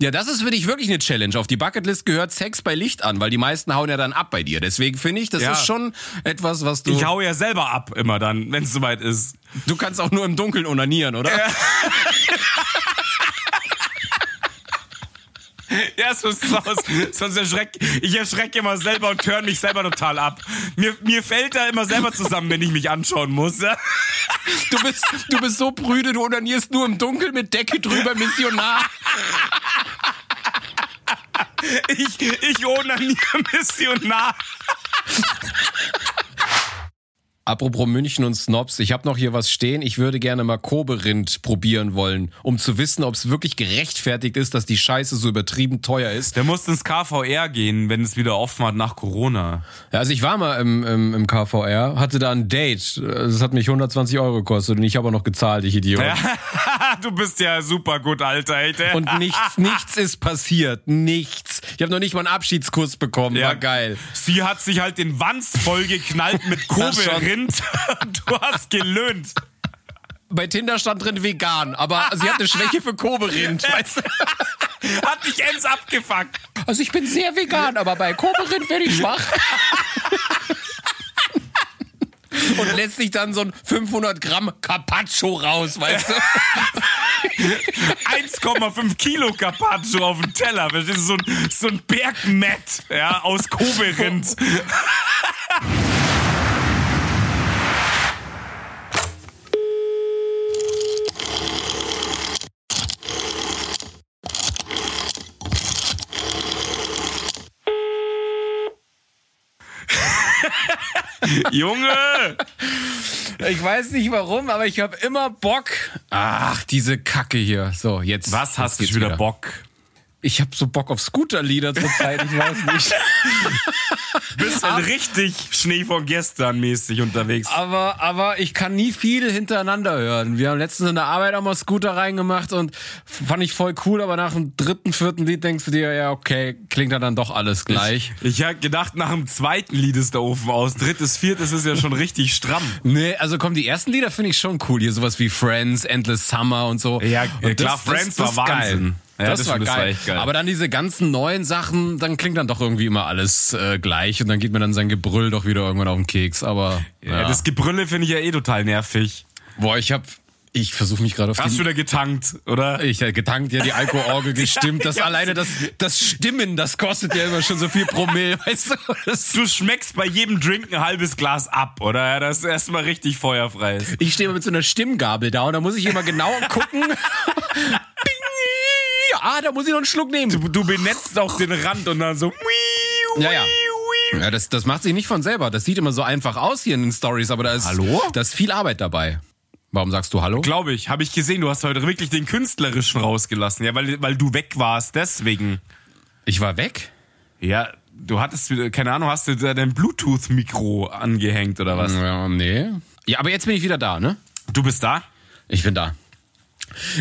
Ja, das ist für dich wirklich eine Challenge. Auf die Bucketlist gehört Sex bei Licht an, weil die meisten hauen ja dann ab bei dir. Deswegen finde ich, das Ja. ist schon etwas, was du. Ich hau ja selber ab immer dann, wenn es soweit ist. du kannst auch nur im Dunkeln onanieren, oder? Ja, so ist es aus. Sonst erschreck, ich erschrecke immer selber und turn mich selber total ab. Mir, mir fällt da immer selber zusammen, wenn ich mich anschauen muss. Ja? Du bist, du bist so prüde, du onanierst nur im Dunkeln mit Decke drüber, Missionar. Ich, ich onaniere Missionar. Apropos München und Snobs, ich habe noch hier was stehen. Ich würde gerne mal Kobe-Rind probieren wollen, um zu wissen, ob es wirklich gerechtfertigt ist, dass die Scheiße so übertrieben teuer ist. Der muss ins KVR gehen, wenn es wieder offen hat nach Corona. Ja, also ich war mal im, im, im KVR, hatte da ein Date. Das hat mich 120 Euro gekostet und ich habe auch noch gezahlt, ich Idiot. du bist ja super gut, Alter. Ey. Und nichts, nichts ist passiert. Nichts. Ich habe noch nicht mal einen Abschiedskuss bekommen. War geil. Sie hat sich halt den Wanz vollgeknallt mit Das Kobe-Rind. Du hast gelöhnt. Bei Tinder stand drin vegan, aber sie hat eine Schwäche für Kobe-Rind. weißt du? Hat dich ends abgefuckt. Also ich bin sehr vegan, aber bei Kobe-Rind werde ich schwach. Und lässt sich dann so ein 500 Gramm Carpaccio raus, weißt du? 1,5 Kilo Carpaccio auf dem Teller. Das ist so ein, so ein Bergmett ja, aus Kobe-Rind. Junge! Ich weiß nicht warum, aber ich habe immer Bock. Ach, diese Kacke hier. So, jetzt. Was hast du geht's wieder Bock? Ich habe so Bock auf Scooterlieder zur Zeit, ich weiß nicht. Bist halt richtig Schnee von gestern mäßig unterwegs. Aber, aber ich kann nie viel hintereinander hören. Wir haben letztens in der Arbeit auch mal Scooter reingemacht und fand ich voll cool, aber nach dem dritten, vierten Lied denkst du dir, ja, okay, klingt ja dann doch alles gleich. Ich hab gedacht, nach dem zweiten Lied ist der Ofen aus. Drittes, viertes ist ja schon richtig stramm. Nee, also komm, die ersten Lieder finde ich schon cool. Hier sowas wie Friends, Endless Summer und so. Ja, und klar, Friends war ist Wahnsinn. Ja, das, das war stimmt, das war geil. echt geil. Aber dann diese ganzen neuen Sachen, dann klingt dann doch irgendwie immer alles äh, gleich und dann geht mir dann sein Gebrüll doch wieder irgendwann auf den Keks. Aber Ja. ja. Das Gebrülle finde ich ja eh total nervig. boah, ich hab, ich versuche mich gerade auf Hast du wieder getankt, oder? Ich hätte getankt, ja, die Alkoholorgel gestimmt. Das alleine, das, das Stimmen, das kostet ja immer schon so viel Promille, weißt du? Das, Du schmeckst bei jedem Drink ein halbes Glas ab, oder? Ja, Das ist erstmal richtig feuerfrei ist. ich stehe immer mit so einer Stimmgabel da und da muss ich immer genau gucken. Ah, da muss ich noch einen Schluck nehmen. Du, du benetzt auch den Rand und dann so. Ja, ja. Ja, das, das macht sich nicht von selber. Das sieht immer so einfach aus hier in den Stories, aber da ist, Hallo? da ist viel Arbeit dabei. Warum sagst du Hallo? Glaube ich, habe ich gesehen, du hast heute wirklich den Künstlerischen rausgelassen, ja, weil, weil du weg warst, deswegen. Ich war weg? Ja, du hattest keine Ahnung, hast du da dein Bluetooth-Mikro angehängt oder was? Ja, nee. Ja, aber jetzt bin ich wieder da, ne? Du bist da? Ich bin da.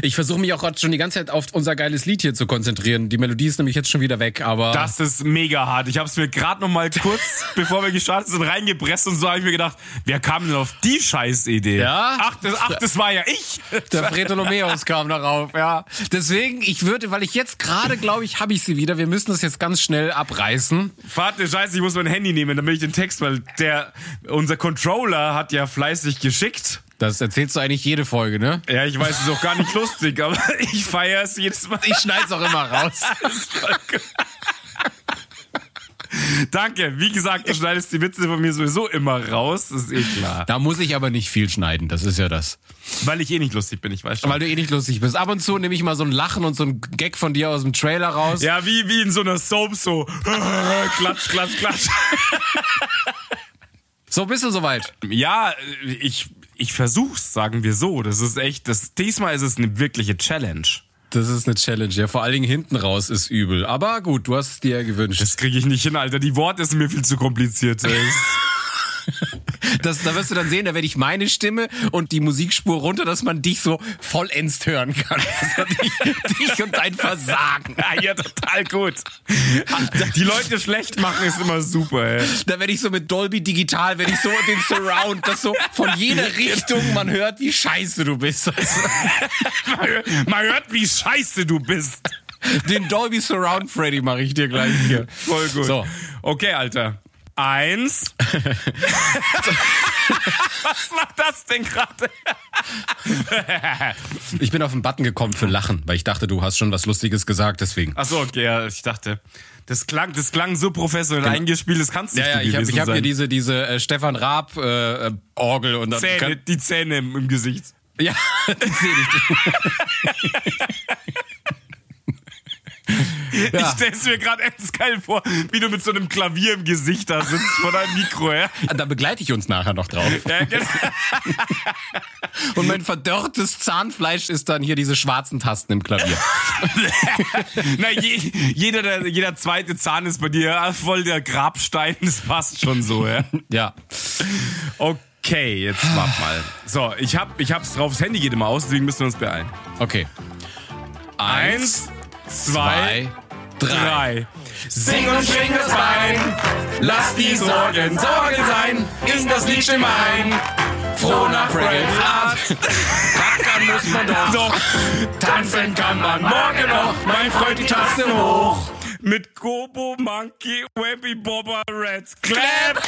Ich versuche mich auch gerade schon die ganze Zeit auf unser geiles Lied hier zu konzentrieren. Die Melodie ist nämlich jetzt schon wieder weg, aber. Das ist mega hart. Ich habe es mir gerade noch mal kurz, bevor wir gestartet sind, reingepresst und so habe ich mir gedacht, wer kam denn auf die Scheißidee? Ja? Ach, das, ach, das war ja ich. der Fretolomeus kam darauf, ja. Deswegen, ich würde, weil ich jetzt gerade glaube ich, habe ich sie wieder. Wir müssen das jetzt ganz schnell abreißen. Warte, scheiße, ich muss mein Handy nehmen, damit ich den Text, weil der, unser Controller hat ja fleißig geschickt. Das erzählst du eigentlich jede Folge, ne? Ja, ich weiß, es ist auch gar nicht lustig, aber ich feiere es jedes Mal. Ich schneid's auch immer raus. Danke. Wie gesagt, du schneidest die Witze von mir sowieso immer raus. Das ist eh klar. Da muss ich aber nicht viel schneiden, das ist ja das. Weil ich eh nicht lustig bin, ich weiß schon. Weil du eh nicht lustig bist. Ab und zu nehme ich mal so ein Lachen und so ein Gag von dir aus dem Trailer raus. Ja, wie, wie in so einer Soap so. klatsch, klatsch, klatsch. So bist du soweit. Ja, ich, ich versuch's, sagen wir so. Das ist echt, das, diesmal ist es eine wirkliche Challenge. Das ist eine Challenge, ja. Vor allen Dingen hinten raus ist übel. Aber gut, du hast es dir ja gewünscht. Das kriege ich nicht hin, Alter. Die Worte sind mir viel zu kompliziert. Das, da wirst du dann sehen, da werde ich meine Stimme und die Musikspur runter, dass man dich so vollends hören kann. Also dich, dich und dein Versagen. ja, ja, total gut. Die Leute schlecht machen ist immer super, ey. Da werde ich so mit Dolby Digital, werde ich so den Surround, dass so von jeder Richtung man hört, wie scheiße du bist. Also, Man hört, man hört, wie scheiße du bist. Den Dolby Surround Freddy mache ich dir gleich hier. Voll gut. So. Okay, Alter. Eins. Was macht das denn gerade? Ich bin auf den Button gekommen für Lachen, weil ich dachte, du hast schon was Lustiges gesagt, deswegen. Achso, okay, ja, ich dachte. Das klang, das klang so professionell eingespielt, das kannst du Ja, ja, nicht ich habe hab hier diese, diese äh, Stefan Raab äh, äh, Orgel und dann Zähne, kann, die Zähne im, im Gesicht. ja, die sehe ich. Ich stell's mir gerade echt geil vor, wie du mit so einem Klavier im Gesicht da sitzt vor deinem Mikro, ja? Da begleite ich uns nachher noch drauf. ja. Und mein verdörrtes Zahnfleisch ist dann hier diese schwarzen Tasten im Klavier. Na, je, jeder, der, jeder zweite Zahn ist bei dir voll der Grabstein, das passt schon so, ja? Ja. Okay, jetzt warte mal. So, ich hab, ich hab's drauf, das Handy geht immer aus, deswegen müssen wir uns beeilen. Okay. Eins, zwei, drei. Sing und schwing das Bein, lass die Sorgen Sorgen sein, ist das Lied stimm ein. Froh nach Fraggles Art, Rackern muss man doch. doch tanzen kann man morgen noch, mein Freund die Taste hoch. Mit Gobo, Monkey, Webby, Bobber, Red, Clap.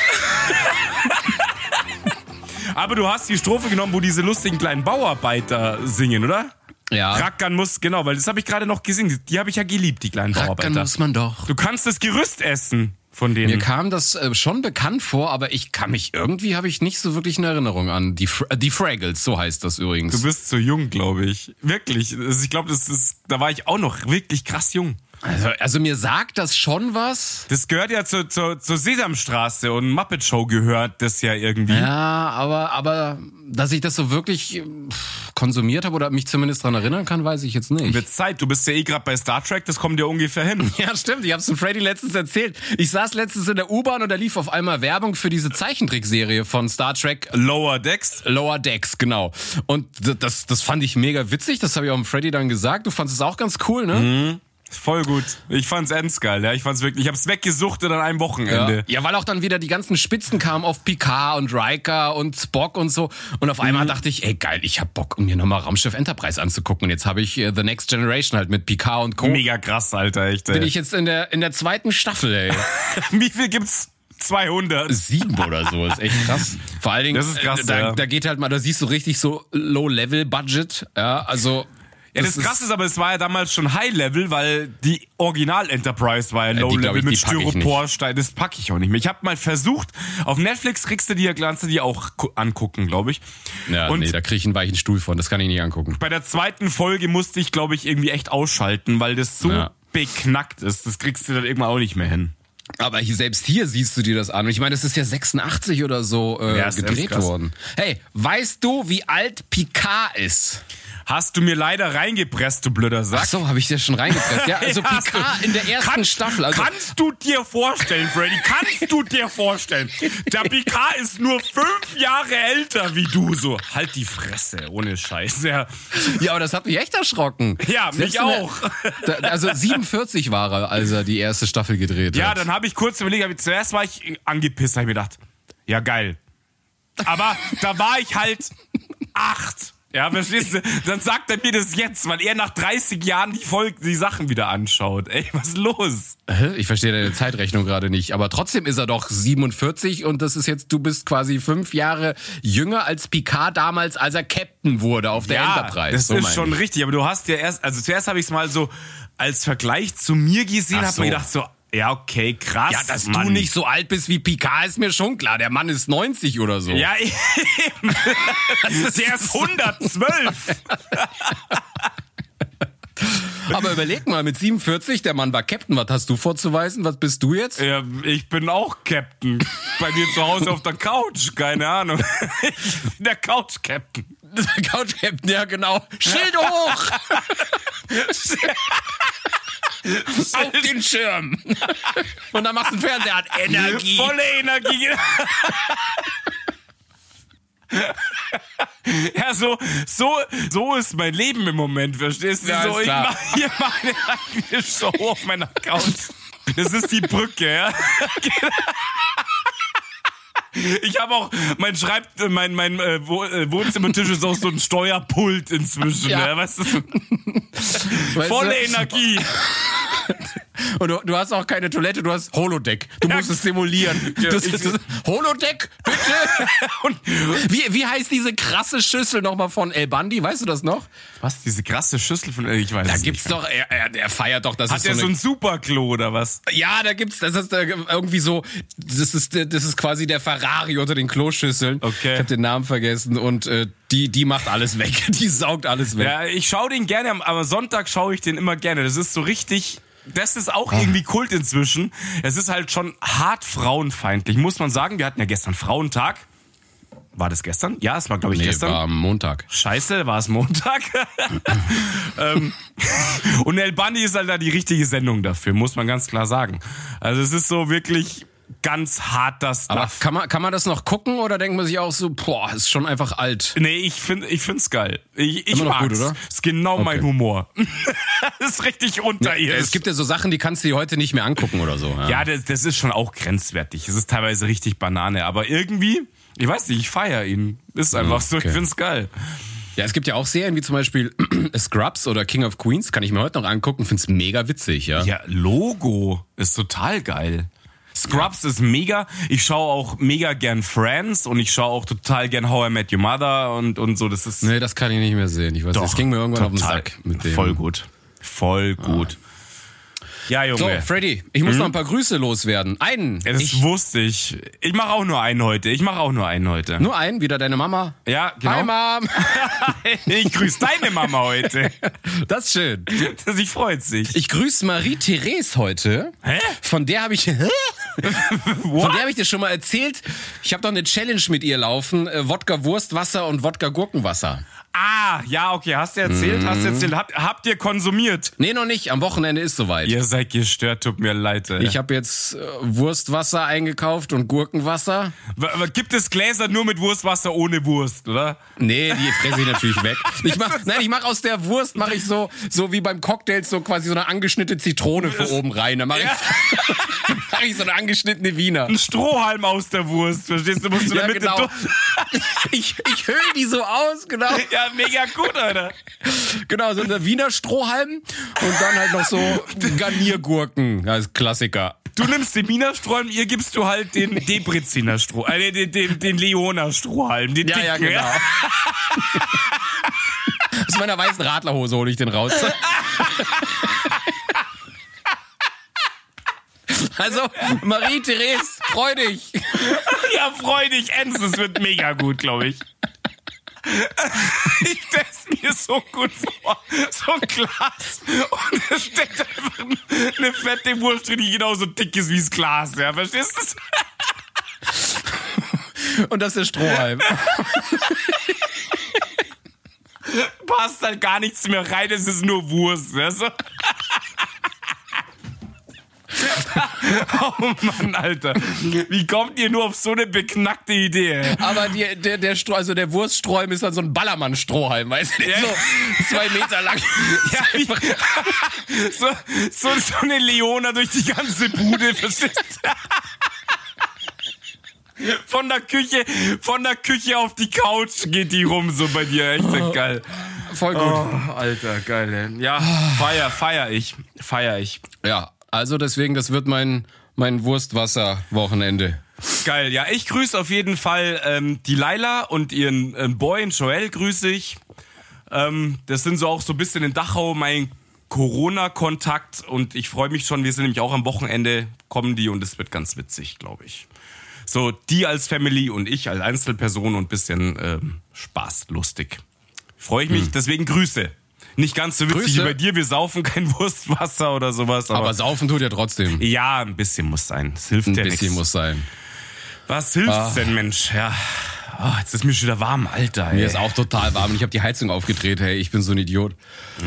Aber du hast die Strophe genommen, wo diese lustigen kleinen Bauarbeiter singen, oder? Ja. Rackern muss, genau, weil das habe ich gerade noch gesehen. Die habe ich ja geliebt, die kleinen Rackern Bauarbeiter. muss man doch. Du kannst das Gerüst essen von denen. Mir kam das äh, schon bekannt vor, aber ich kann mich irgendwie habe ich nicht so wirklich eine Erinnerung an die Fra äh, die Fraggles, so heißt das übrigens. Du bist zu jung, glaube ich. Wirklich. Also ich glaube, das ist, da war ich auch noch wirklich krass jung. also, also mir sagt das schon was. Das gehört ja zur, zur, zur Sesamstraße und Muppet Show gehört das ja irgendwie. Ja, aber aber dass ich das so wirklich äh, konsumiert habe oder mich zumindest daran erinnern kann, weiß ich jetzt nicht. Wird Zeit. Du bist ja eh gerade bei Star Trek, das kommt ja ungefähr hin. Ja, stimmt. Ich hab's dem Freddy letztens erzählt. Ich saß letztens in der U-Bahn und da lief auf einmal Werbung für diese Zeichentrickserie von Star Trek Lower Decks. Lower Decks, genau. Und das, das fand ich mega witzig. Das habe ich auch dem Freddy dann gesagt. Du fandest es auch ganz cool, ne? Voll gut. Ich fand's ends geil, ja. Ich fand's wirklich, ich hab's weggesuchtet an einem Ja. Wochenende. ja, weil auch dann wieder die ganzen Spitzen kamen auf Picard und Riker und Spock und so. Und auf einmal dachte ich, ey geil, ich hab Bock, um mir nochmal Raumschiff Enterprise anzugucken. Und jetzt habe ich äh, The Next Generation halt mit Picard und Co. Mega krass, Alter, echt. Bin Ey. ich jetzt in der, in der zweiten Staffel, ey. Wie viel gibt's? 200. sieben oder so. Ist echt krass. Vor allen Dingen, Das ist krass, äh, da, ja. da geht halt mal, da siehst du richtig so Low-Level-Budget. Ja, also. Ja, das, Krasse ist aber, es war ja damals schon High-Level, weil die Original-Enterprise war ja glaub Low-Level mit. Styroporstein. Das packe ich auch nicht mehr. Ich habe mal versucht, auf Netflix kriegst du die, kannst du die auch gu- angucken, glaube ich. Ja, Und nee, da krieg ich einen weichen Stuhl von. Das kann ich nicht angucken. bei der zweiten Folge musste ich, glaube ich, irgendwie echt ausschalten, weil das so Ja. beknackt ist. Das kriegst du dann irgendwann auch nicht mehr hin. Aber hier, selbst hier siehst du dir das an. Ich meine, das ist ja 86 oder so äh, Ja, ist gedreht worden. Hey, weißt du, wie alt Picard ist? Hast du mir leider reingepresst, du blöder Sack. Ach so, habe ich dir schon reingepresst. Ja, also Picard du- in der ersten Kannst- Staffel. Also, kannst du dir vorstellen, Freddy? Kannst du dir vorstellen? Der Picard ist nur fünf Jahre älter wie du. So, halt die Fresse, ohne Scheiß. Ja, ja, aber das hat mich echt erschrocken. ja Selbst mich der- auch. Da, also 47 war er, als er die erste Staffel gedreht Ja, hat. dann habe ich kurz überlegt, ich, zuerst war ich angepisst, habe ich mir gedacht, ja geil. Aber da war ich halt acht. Ja, verstehst du? Dann sagt er mir das jetzt, weil er nach 30 Jahren die Folge, die Sachen wieder anschaut. Ey, was ist los? Ich verstehe deine Zeitrechnung gerade nicht. Aber trotzdem ist er doch 47 und das ist jetzt, du bist quasi fünf Jahre jünger als Picard damals, als er Captain wurde auf der Enterprise. Das So ist schon ich. richtig, aber du hast ja erst, also zuerst habe ich es mal so als Vergleich zu mir gesehen, Ach hab mir so. gedacht so, ja, okay, krass. Ja, dass Mann. du nicht so alt bist wie Picard, ist mir schon klar. Der Mann ist 90 oder so. Ja, eben. Der ist 112. Aber überleg mal, mit 47, der Mann war Captain. Was hast du vorzuweisen? Was bist du jetzt? Ja, ich bin auch Captain. Bei mir zu Hause auf der Couch, keine Ahnung. Ich bin der Couch-Captain. Couch Captain, ja genau. Schild hoch! Auf den Schirm! Und dann machst du einen Fernseher an. Energie. Volle Energie. Ja, so, so, so ist mein Leben im Moment, verstehst du? Ja, so, ich mache hier meine eigene Show auf meiner Couch. Das ist die Brücke, ja. Ich habe auch, mein Schreibt, mein, mein äh, äh, Wohnzimmertisch ist auch so ein Steuerpult inzwischen, Ja. ja. weißt du? Volle du? Energie. Und du, du hast auch keine Toilette, du hast Holodeck. Du musst es simulieren. Ja, Das, ich- das, Holodeck, bitte. Und wie, wie heißt diese krasse Schüssel nochmal von El Bandi? Weißt du das noch? Was? Diese krasse Schüssel von. äh, Ich weiß Da es gibt's nicht. doch, er, er, er feiert doch, das Hat ist der so so eine ein Superklo oder was? Ja, da gibt's, das ist äh, irgendwie so, das ist, äh, das ist quasi der Ferrari unter den Kloschüsseln. Okay. Ich habe den Namen vergessen und äh, die, die macht alles weg, die saugt alles weg. Ja, ich schaue den gerne, aber Sonntag schaue ich den immer gerne. Das ist so richtig. Das ist Ah. auch irgendwie Kult inzwischen. Es ist halt schon hart frauenfeindlich, muss man sagen. Wir hatten ja gestern Frauentag. War das gestern? Ja, es war, glaube ich, Nee, gestern. war am Montag. Scheiße, war es Montag. ähm, und El Bandi ist halt da die richtige Sendung dafür, muss man ganz klar sagen. Also es ist so wirklich ganz hart das Aber Stuff. kann man, kann man das noch gucken oder denkt man sich auch so, boah, ist schon einfach alt? Nee, ich finde ich find's geil. Ich, ich mag's. gut, oder? Ist genau mein Okay. Humor. das ist richtig unterirdisch. Es gibt ja so Sachen, die kannst du dir heute nicht mehr angucken oder so. Ja, ja, das, das ist schon auch grenzwertig. Es ist teilweise richtig Banane, aber irgendwie, ich weiß nicht, ich feiere ihn. Ist einfach so, okay. ich find's geil. ja, es gibt ja auch Serien wie zum Beispiel Scrubs oder King of Queens, kann ich mir heute noch angucken, find's mega witzig, ja. Ja, Logo ist total geil. Scrubs ist mega. Ich schaue auch mega gern Friends und ich schaue auch total gern How I Met Your Mother und, und so. Das ist Nee, das kann ich nicht mehr sehen. Ich weiß, das ging mir irgendwann auf den. Sack mit dem. Voll gut. Voll gut. Ja, So, Junge. Freddy, ich muss noch ein paar Grüße loswerden. Einen. Ja, das ich, wusste ich. Ich mache auch nur einen heute. Ich mache auch nur einen heute. nur einen, wieder deine Mama. Ja, genau. Hi, Mom. ich grüße deine Mama heute. Das ist schön. Sie freut sich. Ich grüße Marie-Therese heute. Hä? Von der habe ich, von der habe ich dir schon mal erzählt. Ich habe doch eine Challenge mit ihr laufen. Äh, Wodka Wurstwasser und Wodka Gurkenwasser. Ah, ja, okay. Hast du erzählt? Hast du erzählt? Habt, habt ihr konsumiert? Nee, noch nicht. Am Wochenende ist soweit. Ihr seid gestört, tut mir leid. ey. Ich habe jetzt äh, Wurstwasser eingekauft und Gurkenwasser. W- Gibt es Gläser nur mit Wurstwasser ohne Wurst, oder? Nee, die fresse ich natürlich weg. Ich mach, nein, ich mache aus der Wurst mache ich so so wie beim Cocktail so quasi so eine angeschnittene Zitrone für oben rein. Dann mache ich, mach ich so eine angeschnittene Wiener. Ein Strohhalm aus der Wurst, verstehst du? Musst du Ja, damit genau. Ich, ich höhle die so aus, genau. Ja, mega gut, Alter. Genau, so ein Wiener Strohhalm und dann halt noch so Garniergurken als Klassiker. Du nimmst den Wiener Strohhalm, ihr gibst du halt den Debreziner Stroh, äh, den, den, den Leona Strohhalm, den Ja, ja, dicken, genau. Aus meiner weißen Radlerhose hole ich den raus. Also, Marie-Therese, freu dich. Ja, freu dich, Enz, es wird mega gut, glaube ich. Ich stell's mir so gut vor. So ein Glas und da steckt einfach eine fette Wurst drin, die genauso dick ist wie das Glas, ja, verstehst du? Und das ist der Strohhalm. Passt halt gar nichts mehr rein, es ist nur Wurst, ja, so. Oh Mann, Alter. Wie kommt ihr nur auf so eine beknackte Idee? ey? Aber die, der, der, Stroh, also der Wurststrohhalm ist dann so ein Ballermann-Strohhalm, weißt du? Ja. So zwei Meter lang. Ja, so, so, so eine Leona durch die ganze Bude, verstehst du? Von der Küche, von der Küche auf die Couch geht die rum, so bei dir. Echt geil. Voll gut. Oh, Alter, geil, ey. Ja, feier, feier ich. Feier ich. Ja, also deswegen, das wird mein, mein Wurstwasser-Wochenende. Geil, ja, ich grüße auf jeden Fall ähm, die Laila und ihren äh, Boy, Joel, grüße ich. Ähm, das sind so auch so ein bisschen in Dachau mein Corona-Kontakt und ich freue mich schon, wir sind nämlich auch am Wochenende, kommen die und es wird ganz witzig, glaube ich. So, die als Family und ich als Einzelperson und bisschen ähm, Spaß, lustig. Freue ich mich, deswegen Grüße. Nicht ganz so witzig Grüße. wie bei dir, wir saufen kein Wurstwasser oder sowas, aber, Aber saufen tut ja trotzdem. ja, ein bisschen muss sein. Es hilft Ein ja bisschen nichts. muss sein. Was hilft's denn, Mensch? Ja. Oh, jetzt ist mir schon wieder warm, Alter. Ey. Mir ist auch total warm und ich habe die Heizung aufgedreht, hey, ich bin so ein Idiot.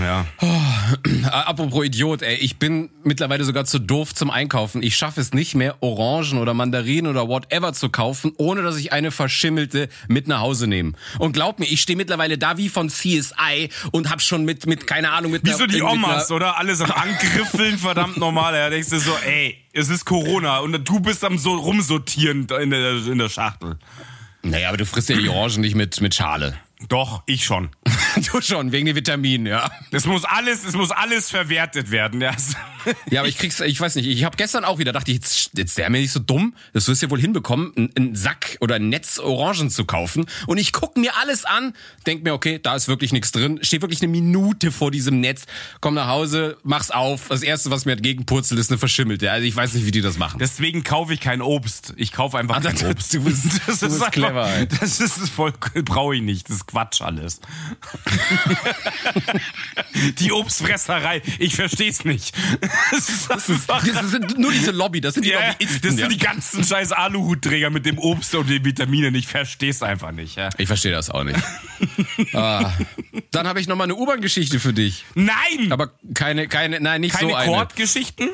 ja. Äh, apropos Idiot, ey, ich bin mittlerweile sogar zu doof zum Einkaufen. Ich schaffe es nicht mehr, Orangen oder Mandarinen oder whatever zu kaufen, ohne dass ich eine verschimmelte mit nach Hause nehme. Und glaub mir, ich stehe mittlerweile da wie von CSI und hab schon mit, mit keine Ahnung, mit Wie so die Omas, oder? Alles am Angriffeln, verdammt normal. Ja, denkst du so, ey, es ist Corona und du bist am so rumsortieren in der, in der Schachtel. Naja, aber du frisst ja die Orangen nicht mit, mit Schale. Doch, ich schon. Du schon, wegen den Vitaminen, ja. Es muss alles, es muss alles verwertet werden, ja. Ja, aber ich krieg's, ich weiß nicht, ich habe gestern auch wieder, dachte ich, jetzt, jetzt der mir nicht so dumm, das wirst du ja wohl hinbekommen, einen, einen Sack oder ein Netz Orangen zu kaufen. Und ich guck mir alles an, denk mir, okay, da ist wirklich nichts drin, steht wirklich eine Minute vor diesem Netz, komm nach Hause, mach's auf. Das erste, was mir entgegenpurzelt, ist eine verschimmelte. Also ich weiß nicht, wie die das machen. Deswegen kaufe ich kein Obst. Ich kaufe einfach Ah, kein das- Obst. du bist- das du ist bist einfach, clever, ey. Das ist voll, brauche ich nicht. Das ist Quatsch alles. die Obstfresserei, ich verstehe es nicht. Das ist, das ist, Das sind nur diese Lobby, das sind die ja, Lobbyisten. das sind ja. die ganzen scheiß Aluhutträger mit dem Obst und den Vitaminen. Ich verstehe es einfach nicht. Ja. Ich verstehe das auch nicht. ah. Dann habe ich noch mal eine U-Bahn-Geschichte für dich. Nein! Aber keine, keine, nein, nicht keine so eine. Chordgeschichten?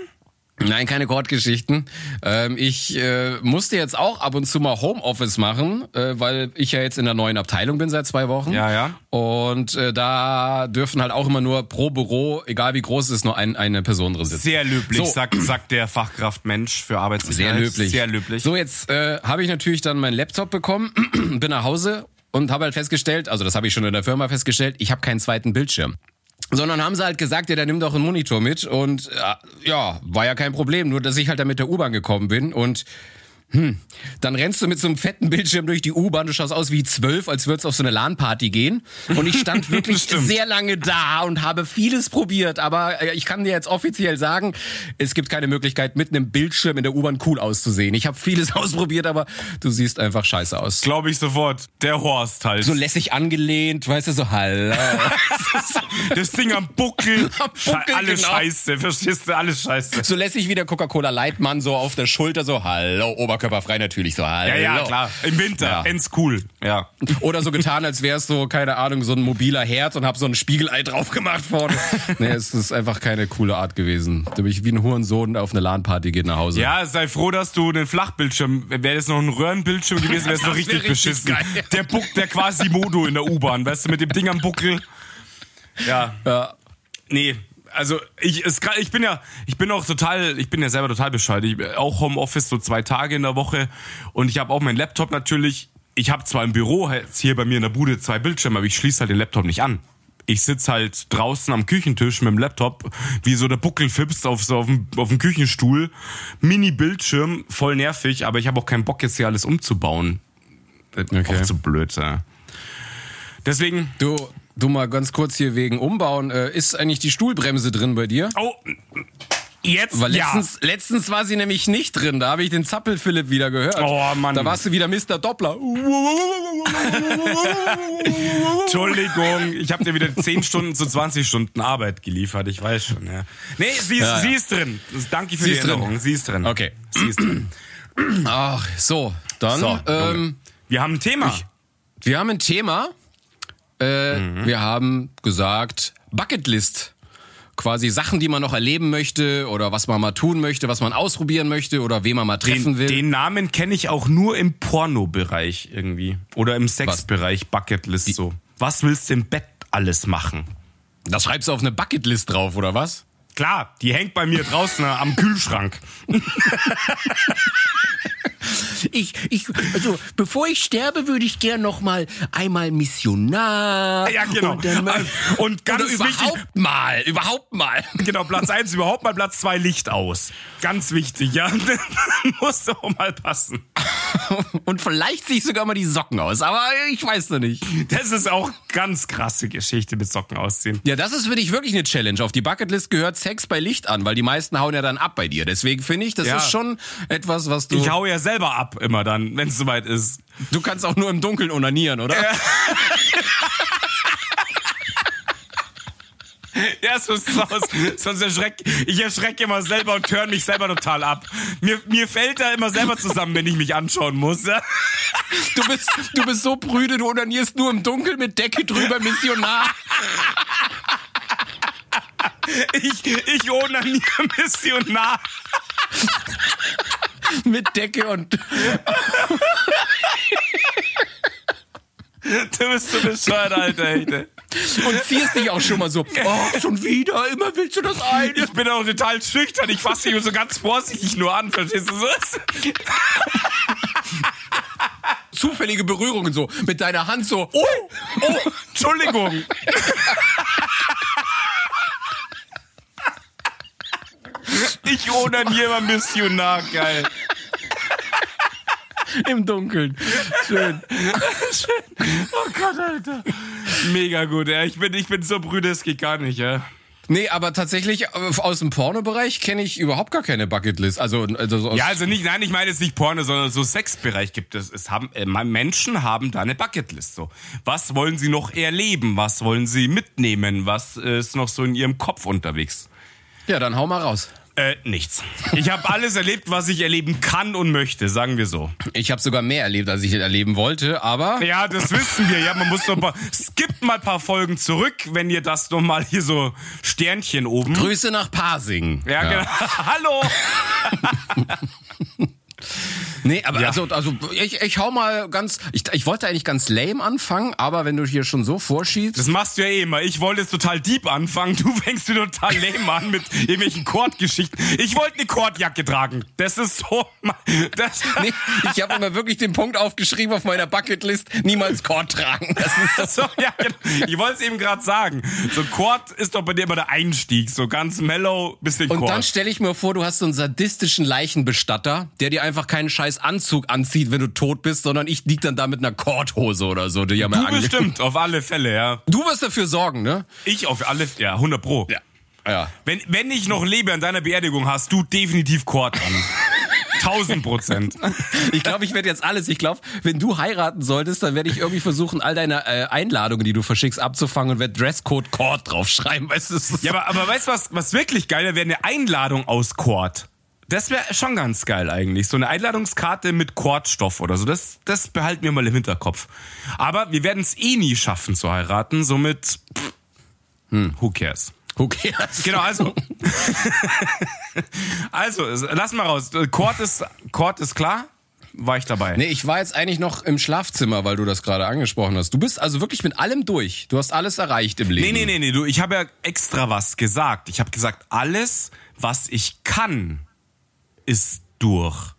Nein, keine Chordgeschichten. Ähm, ich äh, musste jetzt auch ab und zu mal Homeoffice machen, äh, weil ich ja jetzt in der neuen Abteilung bin seit zwei Wochen. Ja, ja. Und äh, da dürfen halt auch immer nur pro Büro, egal wie groß es ist, nur ein, eine Person drin sitzen. Sehr löblich, So. sagt, sagt der Fachkraftmensch für Arbeitssicherheit. Sehr löblich. Sehr löblich. So, jetzt äh, habe ich natürlich dann meinen Laptop bekommen, bin nach Hause und habe halt festgestellt, also das habe ich schon in der Firma festgestellt, ich habe keinen zweiten Bildschirm. Sondern haben sie halt gesagt, ja, dann nimm doch einen Monitor mit. Und äh, ja, war ja kein Problem. Nur, dass ich halt dann mit der U-Bahn gekommen bin. Und hm, dann rennst du mit so einem fetten Bildschirm durch die U-Bahn. Du schaust aus wie zwölf, als würdest du auf so eine LAN-Party gehen. Und ich stand wirklich sehr lange da und habe vieles probiert. Aber äh, ich kann dir jetzt offiziell sagen, es gibt keine Möglichkeit, mit einem Bildschirm in der U-Bahn cool auszusehen. Ich habe vieles ausprobiert, aber du siehst einfach scheiße aus. Glaube ich sofort. Der Horst halt. So lässig angelehnt, weißt du, so hallo. das Ding am Buckel. Am Buckel, alles genau. scheiße. Verstehst du? Alles scheiße. so lässig wie der Coca-Cola Lightmann so auf der Schulter, so hallo, oberkörperfrei natürlich, so hallo. Ja, ja, klar. Im Winter. Ja. Ends cool. Ja. Oder so getan, als wäre es so, keine Ahnung, so ein mobiler Herd und hab so ein Spiegelei drauf gemacht vorne. nee, es ist einfach keine coole Art gewesen. Da bin ich wie ein Hurensohn, der auf eine LAN-Party geht nach Hause. Ja, sei froh, dass du einen Flachbildschirm, wäre das noch ein Röhrenbildschirm gewesen, wäre es Das noch wär richtig richtig beschissen. geil. Der Buck, der quasi Modo in der U-Bahn, weißt du, mit dem Ding am Buckel. Ja. Ja. Nee, also ich, es, ich bin ja, ich bin auch total, ich bin ja selber total bescheuert. Ich, auch Homeoffice so zwei Tage in der Woche und ich habe auch meinen Laptop natürlich. Ich habe zwar im Büro hier bei mir in der Bude zwei Bildschirme, aber ich schließe halt den Laptop nicht an. Ich sitz halt draußen am Küchentisch mit dem Laptop, wie so der Buckelfips auf so auf dem, auf dem Küchenstuhl. Mini-Bildschirm, voll nervig, aber ich habe auch keinen Bock jetzt hier alles umzubauen. Okay. Auch zu blöd, ja. Deswegen, Du, du mal ganz kurz hier wegen Umbauen. Äh, ist eigentlich die Stuhlbremse drin bei dir? oh, jetzt Weil ja. letztens, letztens war sie nämlich nicht drin. Da habe ich den Zappel-Philipp wieder gehört. Oh, Mann. Da warst du wieder Mr. Doppler. Entschuldigung, ich habe dir wieder 10 Stunden zu 20 Stunden Arbeit geliefert, ich weiß schon, ja. Nee, sie ist, Ja, ja. Sie ist drin. Danke für Sie die ist drin. Erinnerung. Sie ist drin. Okay. Sie ist drin. Ach, so. Dann, So, ähm, Wir haben ein Thema. wir haben ein Thema. Äh, Mhm. Wir haben gesagt, Bucketlist. Quasi Sachen, die man noch erleben möchte oder was man mal tun möchte, was man ausprobieren möchte oder wen man mal treffen Den, will. den Namen kenne ich auch nur im Porno-Bereich irgendwie. Oder im Sex-Bereich, Bucketlist so. Was willst du im Bett alles machen? das schreibst du auf eine Bucketlist drauf, oder was? Klar, die hängt bei mir draußen am Kühlschrank. Ich, ich, also bevor ich sterbe, würde ich gern noch mal einmal Missionar. Ja, genau. Und dann mal, Und ganz Oder wichtig, überhaupt mal, überhaupt mal. Genau, Platz eins überhaupt mal, Platz zwei Licht aus. Ganz wichtig, ja. Muss doch mal passen. Und vielleicht ziehe ich sogar mal die Socken aus, aber ich weiß noch nicht. Das ist auch ganz krasse Geschichte mit Socken ausziehen. Ja, das ist für dich wirklich eine Challenge. Auf die Bucketlist gehört Sex bei Licht an, weil die meisten hauen ja dann ab bei dir. Deswegen finde ich, das Ja. ist schon etwas, was du. Ich hau ja selber ab immer dann, wenn es soweit ist. du kannst auch nur im Dunkeln onanieren, oder? Ja, so ist es aus. Sonst erschreck, ich erschrecke immer selber und höre mich selber total ab. Mir, mir fällt da immer selber zusammen, wenn ich mich anschauen muss. Ja? Du bist, du bist so prüde, du onanierst nur im Dunkeln mit Decke drüber, Missionar. Ich, ich onaniere Missionar. mit Decke und. Du bist so bescheuert, Alter. Ey. Und ziehst dich auch schon mal so. Oh, schon wieder, immer willst du das ein. Ich bin auch total schüchtern. Ich fasse dich so ganz vorsichtig nur an, verstehst du so? Zufällige Berührungen so. Mit deiner Hand so. Oh, Oh, Entschuldigung. Ich onaniere mal Missionar, geil. Im Dunkeln. Schön. Oh Gott, Alter. Mega gut, ja. Ich bin, ich bin so brüde, es geht gar nicht, ja. Nee, aber tatsächlich äh, aus dem Pornobereich kenne ich überhaupt gar keine Bucketlist. Also, also Ja, also nicht, nein, ich meine jetzt nicht Porno, sondern so Sexbereich gibt es. Es haben, äh, Menschen haben da eine Bucketlist, so. Was wollen sie noch erleben? Was wollen sie mitnehmen? Was ist noch so in ihrem Kopf unterwegs? ja, dann hau mal raus. Äh, nichts. Ich habe alles erlebt, was ich erleben kann und möchte, sagen wir so. Ich habe sogar mehr erlebt, als ich erleben wollte, aber Ja, das wissen wir. Ja, man muss noch mal, skippt mal ein paar Folgen zurück, wenn ihr das noch mal hier so Sternchen oben. Grüße nach Pasing. Ja, genau. Hallo. Nee, aber Ja. also, also ich, ich hau mal ganz. Ich, ich wollte eigentlich ganz lame anfangen, aber wenn du hier schon so vorschiebst. Das machst du ja eh immer. Ich wollte jetzt total deep anfangen. Du fängst wieder total lame an mit irgendwelchen Kordgeschichten. Ich wollte eine Kordjacke tragen. Das ist so. Das, Nee, ich habe immer wirklich den Punkt aufgeschrieben auf meiner Bucketlist, niemals Kord tragen. Das ist so, ja, genau. Ich wollte es eben gerade sagen. So Kord ist doch bei dir immer der Einstieg. So ganz mellow, bisschen Und Kord. dann stelle ich mir vor, du hast so einen sadistischen Leichenbestatter, der dir einfach keinen scheiß Anzug anzieht, wenn du tot bist, sondern ich lieg dann da mit einer Kordhose oder so. Die haben du bestimmt, auf alle Fälle, ja. Du wirst dafür sorgen, ne? Ich auf alle, ja, 100 pro. Ja. Ja. Wenn, wenn ich noch lebe an deiner Beerdigung, hast du definitiv Kord an. 1000 Prozent. Ich glaube, ich werde jetzt alles. Ich glaube, wenn du heiraten solltest, dann werde ich irgendwie versuchen, all deine äh, Einladungen, die du verschickst, abzufangen und werde Dresscode Cord draufschreiben. Weißt du? Ja, aber, aber weißt du, was, was wirklich geil wäre? Wäre eine Einladung aus Kord. Das wäre schon ganz geil eigentlich. So eine Einladungskarte mit Kordstoff oder so. Das, das behalten wir mal im Hinterkopf. Aber wir werden es eh nie schaffen zu heiraten. Somit, pff, hm, who cares? Who cares? Genau, also. also, lass mal raus. Kord ist, Kord ist klar. War ich dabei. Nee, ich war jetzt eigentlich noch im Schlafzimmer, weil du das gerade angesprochen hast. Du bist also wirklich mit allem durch. Du hast alles erreicht im Leben. Nee, nee, nee, nee, du, ich habe ja extra was gesagt. Ich habe gesagt, alles, was ich kann, ist durch.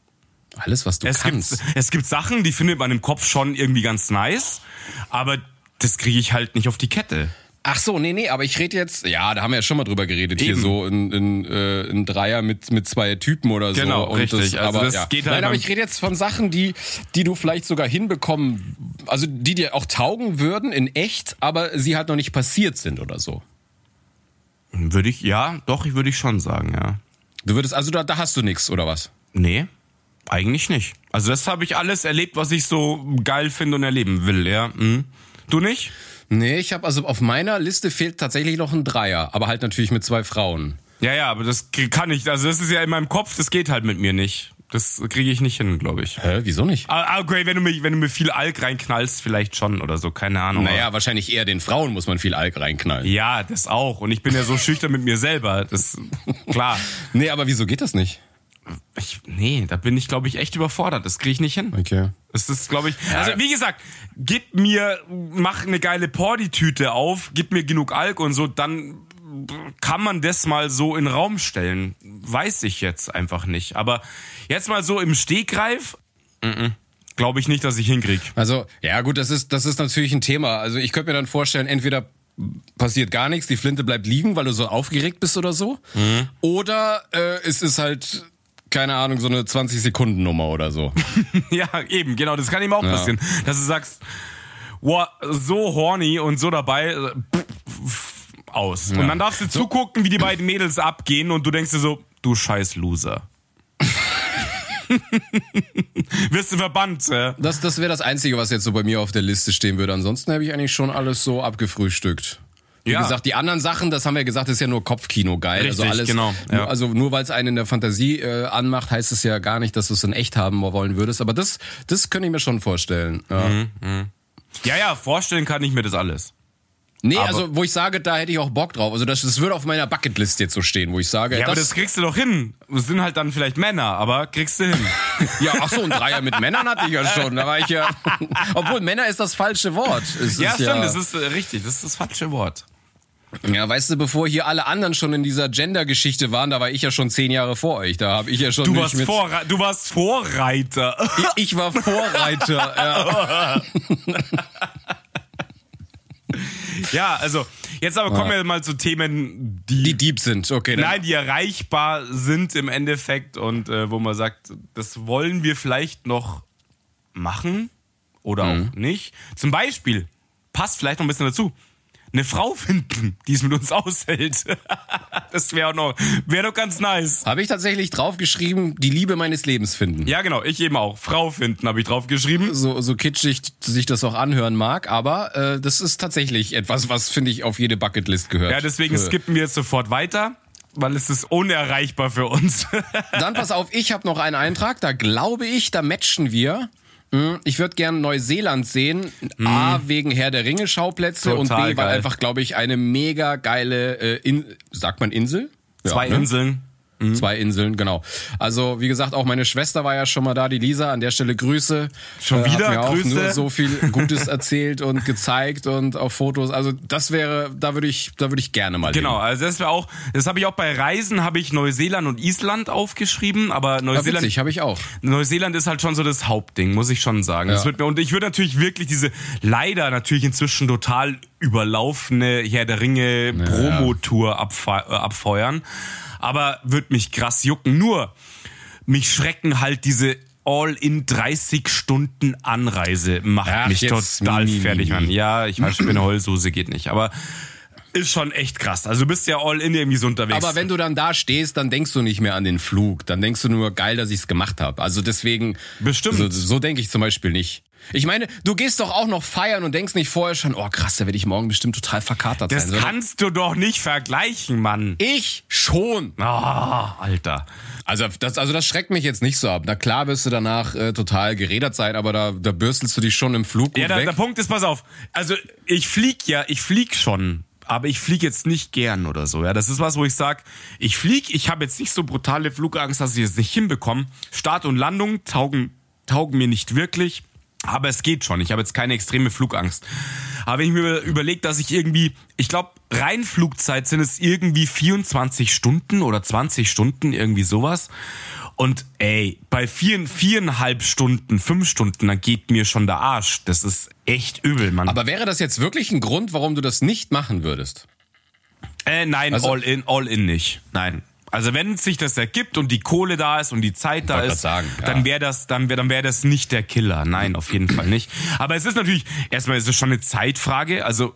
Alles, was du Es kannst. gibt, es gibt Sachen, die findet man im Kopf schon irgendwie ganz nice, aber das kriege ich halt nicht auf die Kette. Ach so, nee, nee, aber ich rede jetzt, ja, da haben wir ja schon mal drüber geredet, hier Eben. so in, in, äh, in Dreier mit, mit zwei Typen oder so. Genau, und richtig. Das, Also aber, das ja. geht halt Nein, aber ich rede jetzt von Sachen, die, die du vielleicht sogar hinbekommen, also die dir auch taugen würden in echt, aber sie halt noch nicht passiert sind oder so. Würde ich, ja, doch, ich würde ich schon sagen, ja. Du würdest, also da, da hast du nichts oder was? Nee, eigentlich nicht. Also das habe ich alles erlebt, was ich so geil finde und erleben will, ja. Mhm. Du nicht? Nee, ich habe also auf meiner Liste fehlt tatsächlich noch ein Dreier, aber halt natürlich mit zwei Frauen. Ja, ja, aber das kann ich, also das ist ja in meinem Kopf, das geht halt mit mir nicht. Das kriege ich nicht hin, glaube ich. Hä, wieso nicht? Ah, Okay, wenn du, mir, wenn du mir viel Alk reinknallst, vielleicht schon oder so, keine Ahnung. Naja, wahrscheinlich eher den Frauen muss man viel Alk reinknallen. Ja, das auch. Und ich bin ja so schüchtern mit mir selber. Das klar. Nee, aber wieso geht das nicht? Ich, nee, da bin ich, glaube ich, echt überfordert. Das kriege ich nicht hin. Okay. Das ist, glaube ich. Also, wie gesagt, gib mir, mach eine geile Porti-Tüte auf, gib mir genug Alk und so, dann kann man das mal so in den Raum stellen. Weiß ich jetzt einfach nicht. Aber jetzt mal so im Stegreif, glaube ich nicht, dass ich hinkrieg. Also, ja gut, das ist, das ist natürlich ein Thema. Also ich könnte mir dann vorstellen, entweder passiert gar nichts, die Flinte bleibt liegen, weil du so aufgeregt bist oder so. Oder äh, es ist halt, keine Ahnung, so eine 20-Sekunden-Nummer oder so. Ja, eben, genau, das kann ihm auch passieren. Dass du sagst, wow, so horny und so dabei, äh, pff, aus. Und dann darfst du zugucken, wie die beiden Mädels abgehen und du denkst dir so, du scheiß Loser. Wirst du verbannt, äh? Das, das wäre das Einzige, was jetzt so bei mir auf der Liste stehen würde. Ansonsten habe ich eigentlich schon alles so abgefrühstückt. Wie Ja. gesagt, die anderen Sachen, das haben wir gesagt, ist ja nur Kopfkino geil. also Richtig, alles, genau, ja. nur, also nur weil es einen in der Fantasie äh, anmacht, heißt es ja gar nicht, dass du es in echt haben wollen würdest. Aber das, das könnte ich mir schon vorstellen. Ja. Mhm. Ja, ja, vorstellen kann ich mir das alles. Nee, Aber- also wo ich sage, da hätte ich auch Bock drauf. Also das, das würde auf meiner Bucketlist jetzt so stehen, wo ich sage, Ja, aber das, das kriegst du doch hin. Das sind halt dann vielleicht Männer, aber kriegst du hin. ja, ach so, ein Dreier mit Männern hatte ich ja schon. Da war ich ja, obwohl Männer ist das falsche Wort. Es ja, ist stimmt, das ist äh, richtig, das ist das falsche Wort. Ja, weißt du, bevor hier alle anderen schon in dieser Gender-Geschichte waren, da war ich ja schon zehn Jahre vor euch. Da habe ich ja schon Du warst, Vorre du warst Vorreiter. ich, ich war Vorreiter. ja. Ja, also jetzt aber kommen wir mal zu Themen, die, Die Dieb sind, okay. Nein, die erreichbar sind im Endeffekt und äh, wo man sagt, das wollen wir vielleicht noch machen oder Mhm. auch nicht. Zum Beispiel, passt vielleicht noch ein bisschen dazu, eine Frau finden, die es mit uns aushält. das wäre auch noch, wäre doch ganz nice. Habe ich tatsächlich draufgeschrieben, die Liebe meines Lebens finden. Ja, genau, ich eben auch. Frau finden, habe ich drauf geschrieben. So, so kitschig sich das auch anhören mag, aber äh, das ist tatsächlich etwas, was, finde ich, auf jede Bucketlist gehört. Ja, deswegen Für- skippen wir jetzt sofort weiter, weil es ist unerreichbar für uns. Dann pass auf, ich habe noch einen Eintrag, da glaube ich, da matchen wir. Hm, Ich würde gern Neuseeland sehen. A, wegen Herr der Ringe Schauplätze und B. Total weil geil. einfach, glaube ich, eine mega geile, äh, in, sagt man Insel? Zwei Ja, ne? Inseln. Zwei Inseln, genau. Also, wie gesagt, auch meine Schwester war ja schon mal da, die Lisa. An der Stelle Grüße. Schon Äh, wieder Hat mir auch Grüße? nur so viel Gutes erzählt und gezeigt und auf Fotos. Also, das wäre, da würde ich, da würde ich gerne mal Genau, hin. also das wäre auch, das habe ich auch bei Reisen, habe ich Neuseeland und Island aufgeschrieben, aber Ja, Neuseeland, witzig, habe ich auch. Neuseeland ist halt schon so das Hauptding, muss ich schon sagen. Das Ja. wird mir, und ich würde natürlich wirklich diese, leider natürlich inzwischen total überlaufene Herr der Ringe Promotour abfe äh, abfeuern, aber wird mich krass jucken. Nur, mich schrecken halt diese All-in 30 Stunden Anreise macht Ach, mich total fertig. Mann. Ja, ich weiß, Heulsuse, geht nicht, aber ist schon echt krass. Also du bist ja all in irgendwie so unterwegs. Aber wenn du dann da stehst, dann denkst du nicht mehr an den Flug. Dann denkst du nur, geil, dass ich's gemacht habe. Also deswegen. Bestimmt. So, so denke ich zum Beispiel nicht. Ich meine, du gehst doch auch noch feiern und denkst nicht vorher schon, oh krass, da werde ich morgen bestimmt total verkatert das sein. sondern kannst du doch nicht vergleichen, Mann. ich schon. Ah, Alter. Also das, also das schreckt mich jetzt nicht so ab. Na klar wirst du danach äh, total gerädert sein, aber da, da bürstelst du dich schon im Flug Ja, der, weg. der Punkt ist, pass auf. Also ich flieg ja, ich flieg schon, aber ich flieg jetzt nicht gern oder so. Ja, das ist was, wo ich sag, ich flieg, ich habe jetzt nicht so brutale Flugangst, dass ich es nicht hinbekomme. Start und Landung taugen, taugen mir nicht wirklich. Aber es geht schon. Ich habe jetzt keine extreme Flugangst. Aber wenn ich mir überlege, dass ich irgendwie, ich glaube, rein Flugzeit sind es irgendwie 24 Stunden oder 20 Stunden, irgendwie sowas. Und ey, bei vier, viereinhalb Stunden, fünf Stunden, dann geht mir schon der Arsch. Das ist echt übel, Mann. aber wäre das jetzt wirklich ein Grund, warum du das nicht machen würdest? äh, nein, Also- all in, all in nicht. Nein. Also wenn sich das ergibt und die Kohle da ist und die Zeit da ist, sagen, ja. dann wäre das, dann wäre, dann wäre das nicht der Killer. Nein, auf jeden Fall nicht. Aber es ist natürlich, erstmal ist es schon eine Zeitfrage. Also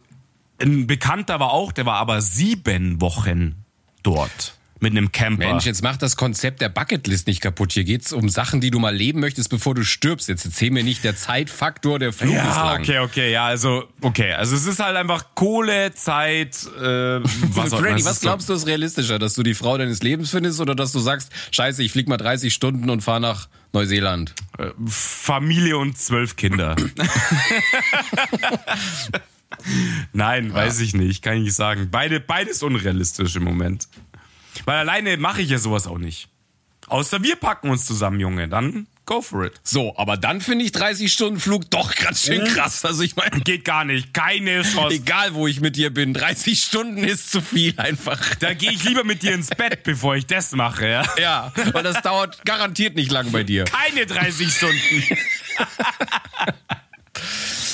ein Bekannter war auch, der war aber sieben Wochen dort mit einem Camper. Mensch, jetzt mach das Konzept der Bucketlist nicht kaputt. Hier geht's um Sachen, die du mal leben möchtest, bevor du stirbst. Jetzt erzähl mir nicht der Zeitfaktor, der Flug ist ja, lang. okay, okay, ja, also, okay, also es ist halt einfach Kohle, Zeit, äh, was auch. Freddy, was ist glaubst du ist realistischer, dass du die Frau deines Lebens findest oder dass du sagst, scheiße, ich flieg mal 30 Stunden und fahr nach Neuseeland? Familie und zwölf Kinder. Nein, weiß ich nicht, kann ich nicht sagen. Beide, beides unrealistisch im Moment. Weil alleine mache ich ja sowas auch nicht. Außer wir packen uns zusammen, Junge, dann go for it. So, aber dann finde ich 30 Stunden Flug doch ganz schön krass. Also ich meine, Geht gar nicht, keine Chance. egal wo ich mit dir bin, 30 Stunden ist zu viel einfach. Da gehe ich lieber mit dir ins Bett, bevor ich das mache, ja. Ja, weil das dauert garantiert nicht lang bei dir. Keine 30 Stunden.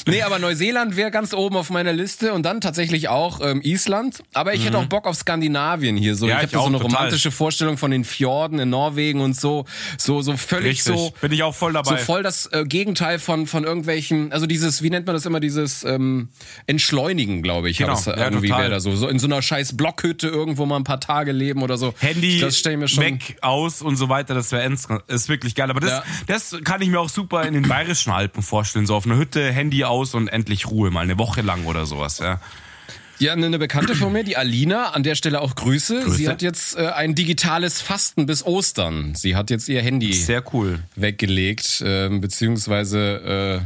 Nee, aber Neuseeland wäre ganz oben auf meiner Liste und dann tatsächlich auch ähm, Island. Aber ich hätte auch Bock auf Skandinavien hier. So, Mhm. Ja, ich habe so eine total. romantische Vorstellung von den Fjorden in Norwegen und so, so, so völlig Richtig, so. bin ich auch voll dabei. So voll das äh, Gegenteil von von irgendwelchen, also dieses, wie nennt man das immer, dieses ähm, Entschleunigen, glaube ich. Genau, ja, irgendwie wäre da so, so in so einer scheiß Blockhütte irgendwo mal ein paar Tage leben oder so. Handy das stell ich mir schon. weg, aus und so weiter, das wäre ist wirklich geil. Aber das, Ja. das kann ich mir auch super in den bayerischen Alpen vorstellen. So auf einer Hütte, Handy aus und endlich Ruhe, mal eine Woche lang oder sowas. Ja. Ja, eine Bekannte von mir, die Alina, an der Stelle auch Grüße. Grüße. Sie hat jetzt äh, ein digitales Fasten bis Ostern. Sie hat jetzt ihr Handy Sehr cool. weggelegt, ähm, beziehungsweise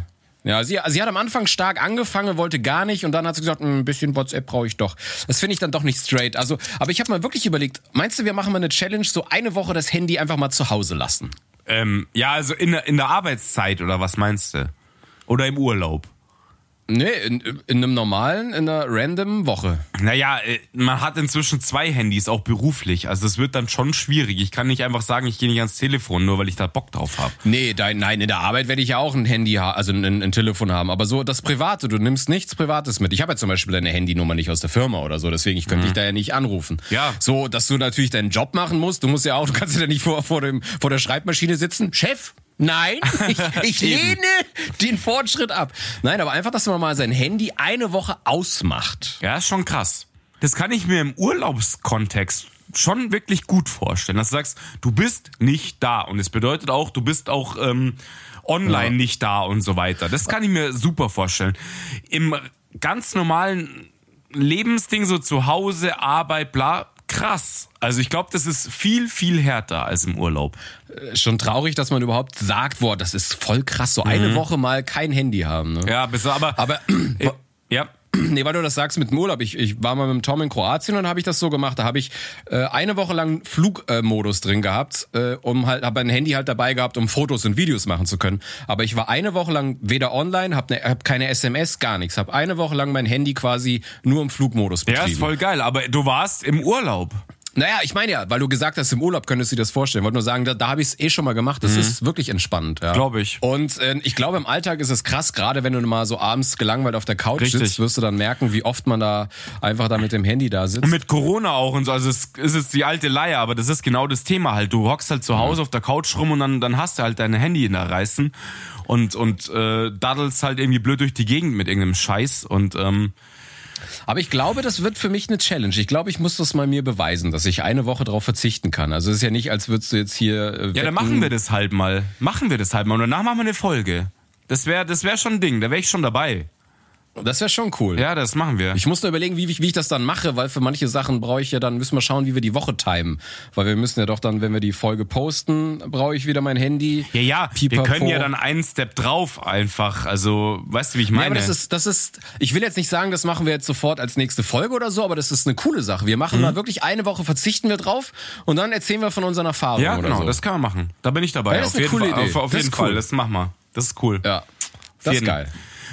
äh, ja, sie, sie hat am Anfang stark angefangen, wollte gar nicht und dann hat sie gesagt, "Hm, ein bisschen WhatsApp brauche ich doch. Das finde ich dann doch nicht straight. Also, aber ich habe mal wirklich überlegt, meinst du, wir machen mal eine Challenge, so eine Woche das Handy einfach mal zu Hause lassen? Ähm, ja, also in, der- in der Arbeitszeit oder was meinst du? Oder im Urlaub? Nee, in, in einem normalen, in einer random Woche. Naja, äh, man hat inzwischen zwei Handys, auch beruflich. Also es wird dann schon schwierig. Ich kann nicht einfach sagen, ich gehe nicht ans Telefon, nur weil ich da Bock drauf habe. Nee, dein, nein, in der Arbeit werde ich ja auch ein Handy haben, also ein, ein Telefon haben. Aber so das Private, du nimmst nichts Privates mit. Ich habe ja zum Beispiel deine Handynummer nicht aus der Firma oder so, deswegen ich könnte dich da ja nicht anrufen. Ja. So, dass du natürlich deinen Job machen musst. Du musst ja auch, du kannst ja nicht vor, vor, dem, vor der Schreibmaschine sitzen. Chef, Nein, ich, ich lehne den Fortschritt ab. Nein, aber einfach, dass man mal sein Handy eine Woche ausmacht. Ja, ist schon krass. Das kann ich mir im Urlaubskontext schon wirklich gut vorstellen, dass du sagst, du bist nicht da und es bedeutet auch, du bist auch ähm, online Ja. nicht da und so weiter. Das kann ich mir super vorstellen. Im ganz normalen Lebensding, so zu Hause, Arbeit, bla, krass. Also ich glaube, das ist viel, viel härter als im Urlaub. Schon traurig, dass man überhaupt sagt, boah, das ist voll krass, so eine Woche mal kein Handy haben. Ne? Ja, bis- aber, Aber äh, ja. Nee, weil du das sagst mit dem Urlaub. Ich, ich war mal mit dem Tom in Kroatien und habe ich das so gemacht. Da habe ich äh, eine Woche lang Flugmodus drin gehabt, äh, um halt, habe ein Handy halt dabei gehabt, um Fotos und Videos machen zu können. Aber ich war eine Woche lang weder online, habe ne, hab keine SMS, gar nichts. Habe eine Woche lang mein Handy quasi nur im Flugmodus Ja, betrieben. ist voll geil, aber du warst im Urlaub. Naja, ich meine ja, weil du gesagt hast, im Urlaub könntest du dir das vorstellen. Wollte nur sagen, da, da habe ich es eh schon mal gemacht. Das ist wirklich entspannend. Ja. Mhm. Glaub ich. Und äh, ich glaube, im Alltag ist es krass, gerade wenn du mal so abends gelangweilt auf der Couch Richtig. sitzt, wirst du dann merken, wie oft man da einfach da mit dem Handy da sitzt. Und mit Corona auch und so, also es ist jetzt die alte Leier, aber das ist genau das Thema halt. Du hockst halt zu Hause auf der Couch rum und dann, dann hast du halt dein Handy in der Reißen und, und äh, daddelst halt irgendwie blöd durch die Gegend mit irgendeinem Scheiß und ähm, Aber ich glaube, das wird für mich eine Challenge. Ich glaube, ich muss das mal mir beweisen, dass ich eine Woche drauf verzichten kann. Also es ist ja nicht, als würdest du jetzt hier. Äh, ja, dann machen wir das halt mal. Machen wir das halt mal und danach machen wir eine Folge. Das wäre das wär schon ein Ding, da wäre ich schon dabei. Das wäre schon cool. Ja, das machen wir. Ich muss nur überlegen, wie, ich- wie ich das dann mache, weil für manche Sachen brauche ich ja dann, müssen wir schauen, wie wir die Woche timen. Weil wir müssen ja doch dann, wenn wir die Folge posten, brauche ich wieder mein Handy. ja, ja, Pipapo. wir können ja dann einen Step drauf einfach. Also, weißt du, wie ich Ja, meine? aber das ist, das ist, ich will jetzt nicht sagen, das machen wir jetzt sofort als nächste Folge oder so, aber das ist eine coole Sache. Wir machen mal wirklich eine Woche, verzichten wir drauf und dann erzählen wir von unseren Erfahrungen ja, genau, so. das kann man machen. Da bin ich dabei. Ja, das auf ist eine jeden coole Fall. Idee. Auf, auf Das jeden cool. Fall, das machen wir. Das ist cool. ja, das ist geil.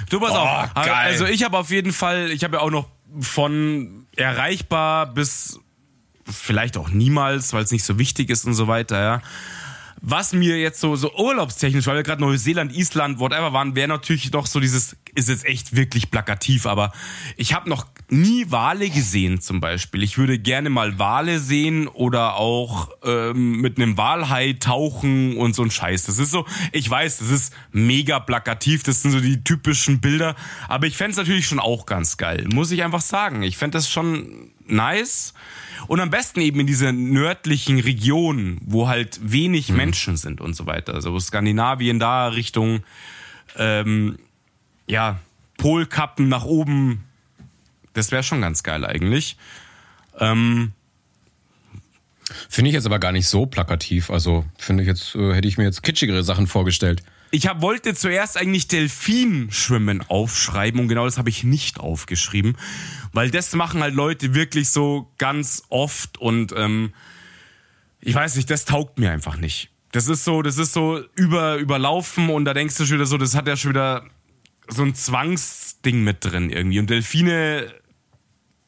Du pass Oh, auf. geil. Also ich habe auf jeden Fall, ich habe ja auch noch von erreichbar bis vielleicht auch niemals, weil es nicht so wichtig ist und so weiter, ja. Was mir jetzt so, so urlaubstechnisch, weil wir gerade Neuseeland, Island, whatever waren, wäre natürlich noch so dieses, ist jetzt echt wirklich plakativ, aber ich habe noch nie Wale gesehen zum Beispiel. Ich würde gerne mal Wale sehen oder auch ähm, mit einem Walhai tauchen und so ein Scheiß. Das ist so, ich weiß, das ist mega plakativ, das sind so die typischen Bilder, aber ich fänd's natürlich schon auch ganz geil, muss ich einfach sagen. Ich fänd das schon nice. Und am besten eben in dieser nördlichen Region, wo halt wenig Menschen sind und so weiter. Also Skandinavien da Richtung, ähm, ja, Polkappen nach oben. Das wäre schon ganz geil eigentlich. Ähm, Finde ich jetzt aber gar nicht so plakativ. Also finde ich jetzt, äh, hätte ich mir jetzt kitschigere Sachen vorgestellt. Ich hab, wollte zuerst eigentlich Delfinschwimmen aufschreiben und genau das habe ich nicht aufgeschrieben, weil das machen halt Leute wirklich so ganz oft und ähm, ich weiß nicht, das taugt mir einfach nicht. Das ist so, das ist so über überlaufen und da denkst du schon wieder so, das hat ja schon wieder so ein Zwangsding mit drin irgendwie und Delfine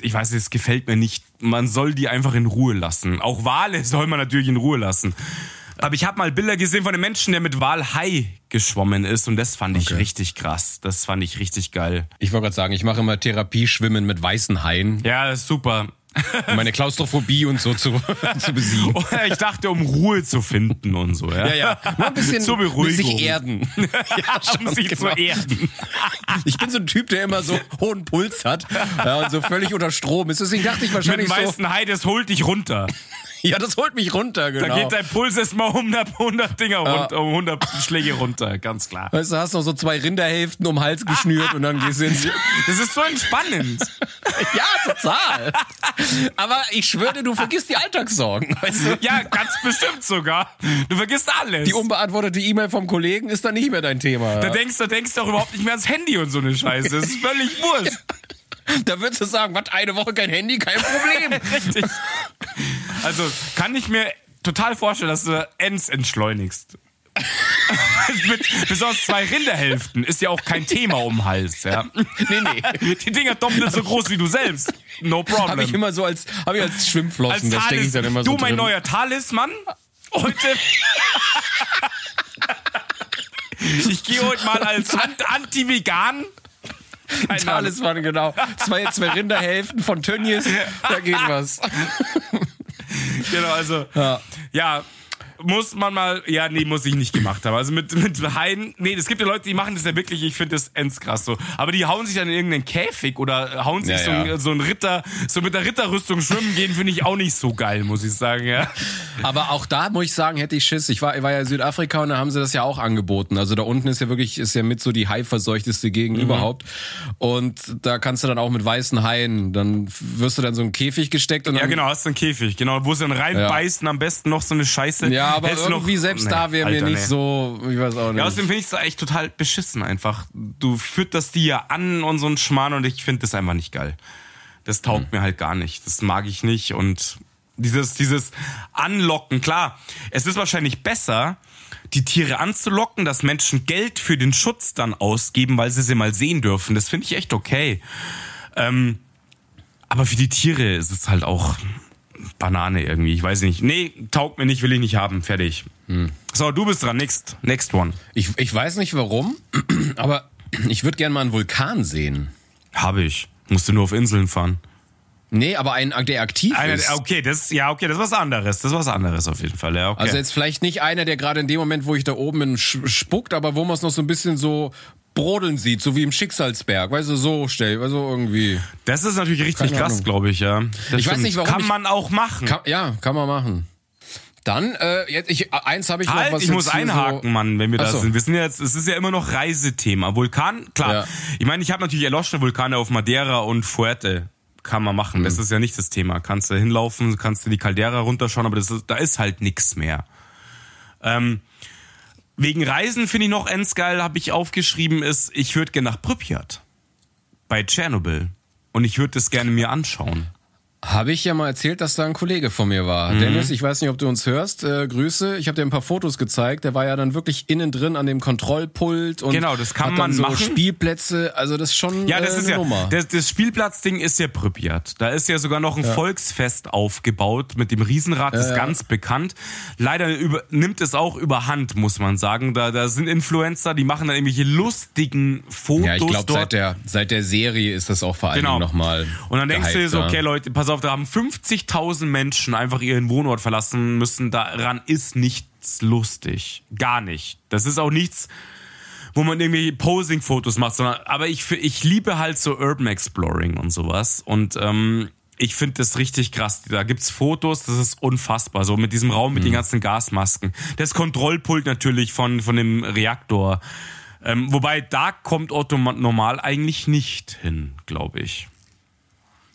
ich weiß, es gefällt mir nicht. Man soll die einfach in Ruhe lassen. Auch Wale soll man natürlich in Ruhe lassen. Aber ich habe mal Bilder gesehen von einem Menschen, der mit Walhai geschwommen ist und das fand ich richtig krass. Das fand ich richtig geil. Ich wollte gerade sagen, ich mache immer Therapieschwimmen mit weißen Haien, Ja, das ist super. um meine Klaustrophobie und so zu, zu besiegen. Ich dachte, um Ruhe zu finden und so. Ja, Ja, ja. Mal ein bisschen Zur Beruhigung. sich erden. ja um sich zu genau. erden. Ich bin so ein Typ, der immer so hohen Puls hat ja, und so völlig unter Strom ist. Deswegen dachte ich Mit wahrscheinlich dem so, weißen Hai, das holt dich runter. Ja, das holt mich runter, genau. Da geht dein Puls erstmal um 100, 100 Dinger runter, um 100 Schläge runter, ganz klar. weißt du, hast noch so zwei Rinderhälften um den Hals geschnürt und dann gehst du ins... Das ist so entspannend. Ja, total. Aber ich schwöre, du vergisst die Alltagssorgen. Weißt du? Ja, ganz bestimmt sogar. Du vergisst alles. Die unbeantwortete E-Mail vom Kollegen ist dann nicht mehr dein Thema. Da denkst du denkst du auch überhaupt nicht mehr ans Handy und so eine Scheiße. Das ist völlig wurscht. Da würdest du sagen, was, eine Woche kein Handy, kein Problem. Richtig. Also kann ich mir total vorstellen, dass du ends entschleunigst. mit besonders zwei Rinderhälften ist ja auch kein Thema um Hals, ja. Nee, nee. Die Dinger doppelt so groß wie du selbst. No problem. Habe ich immer so als, hab ich als Schwimmflossen, als immer so du, mein drin. neuer Talisman. Heute. ich gehe heute mal als Ant- Anti-Vegan. Talisman, genau. Zwei, zwei Rinderhälften von Tönnies, da geht was. Genau, also. Ja. Ja. Muss man mal, ja, nee, muss ich nicht gemacht haben. Also mit, mit Haien, nee, es gibt ja Leute, die machen das ja wirklich, ich finde das endskrass so. Aber die hauen sich dann in irgendeinen Käfig oder hauen sich Ja, so, ja. So ein Ritter, so mit der Ritterrüstung schwimmen gehen, finde ich auch nicht so geil, muss ich sagen, ja. Aber auch da muss ich sagen, hätte ich Schiss. Ich war, ich war ja in Südafrika und da haben sie das ja auch angeboten. Also da unten ist ja wirklich, ist ja mit so die Hai-verseuchteste Gegend Mhm. überhaupt. Und da kannst du dann auch mit weißen Haien, dann wirst du dann so in einen Käfig gesteckt und dann Ja, genau, hast du einen Käfig, genau, wo sie dann reinbeißen, am besten noch so eine Scheiße. Ja, aber Hältst du irgendwie noch- selbst Nee, da wäre mir nicht nee. so, ich weiß auch nicht. Ja, außerdem finde ich es echt total beschissen einfach. Du fütterst die ja an und so ein Schmarrn und ich finde das einfach nicht geil. Das taugt Hm. mir halt gar nicht. Das mag ich nicht und dieses, dieses Anlocken, klar, es ist wahrscheinlich besser, die Tiere anzulocken, dass Menschen Geld für den Schutz dann ausgeben, weil sie sie mal sehen dürfen. Das finde ich echt okay. Ähm, aber für die Tiere ist es halt auch Banane irgendwie. Ich weiß nicht. Nee, taugt mir nicht, will ich nicht haben. Fertig. Hm. So, du bist dran. Next, next one. ich, ich weiß nicht warum, aber ich würde gerne mal einen Vulkan sehen. Habe ich. Musst du nur auf Inseln fahren. Nee, aber einen, der aktiv Einer, ist. okay, das, ja, okay, das ist was anderes. Das ist was anderes auf jeden Fall, ja, okay. Also jetzt vielleicht nicht einer, der gerade in dem Moment, wo ich da oben bin, spuckt, aber wo man es noch so ein bisschen so brodeln sieht, so wie im Schicksalsberg, weißt du, so stell, also irgendwie. das ist natürlich richtig krass, glaube ich, ja. Das Ich weiß nicht, warum Kann ich- man auch machen. Kann, ja, kann man machen. Dann, äh, jetzt, ich, eins habe ich noch Halt, was ich muss einhaken, so, Mann, wenn wir da Ach so. sind. Wir sind jetzt, es ist ja immer noch Reisethema. Vulkan, klar. Ja. Ich meine, ich habe natürlich erloschene Vulkane auf Madeira und Fuerte. Kann man machen. Mhm. Das ist ja nicht das Thema. Kannst du hinlaufen, kannst du die Caldera runterschauen, aber das ist, da ist halt nix mehr. Ähm, wegen Reisen finde ich noch endgeil, habe ich aufgeschrieben, ist, ich würde gerne nach Pripyat. Bei Tschernobyl. Und ich würde das gerne mir anschauen. Habe ich ja mal erzählt, dass da ein Kollege von mir war. Mhm. Dennis, ich weiß nicht, ob du uns hörst. Äh, Grüße. Ich habe dir ein paar Fotos gezeigt. Der war ja dann wirklich innen drin an dem Kontrollpult und Genau, das kann man so machen. Spielplätze. Also das ist schon Ja, das äh, ist ja, Nummer. das, das Spielplatzding ist ja Pripyat. Da ist ja sogar noch ein Volksfest aufgebaut mit dem Riesenrad, das ist ganz bekannt. Leider über, nimmt es auch überhand, muss man sagen. Da, da sind Influencer, die machen dann irgendwelche lustigen Fotos ja, ich glaube, seit der, seit der Serie ist das auch vor allem Genau. nochmal. Und dann denkst du dir so, okay Leute, pass auf, da haben 50.000 Menschen einfach ihren Wohnort verlassen müssen. Daran ist nichts lustig. Gar nicht. Das ist auch nichts, wo man irgendwie Posing-Fotos macht, sondern, aber ich, ich liebe halt so Urban Exploring und sowas. Und, ähm, ich finde das richtig krass. Da gibt's Fotos, das ist unfassbar. So mit diesem Raum mit den ganzen Gasmasken. Das Kontrollpult natürlich von, von dem Reaktor. Ähm, wobei da kommt Otto normal eigentlich nicht hin, glaube ich.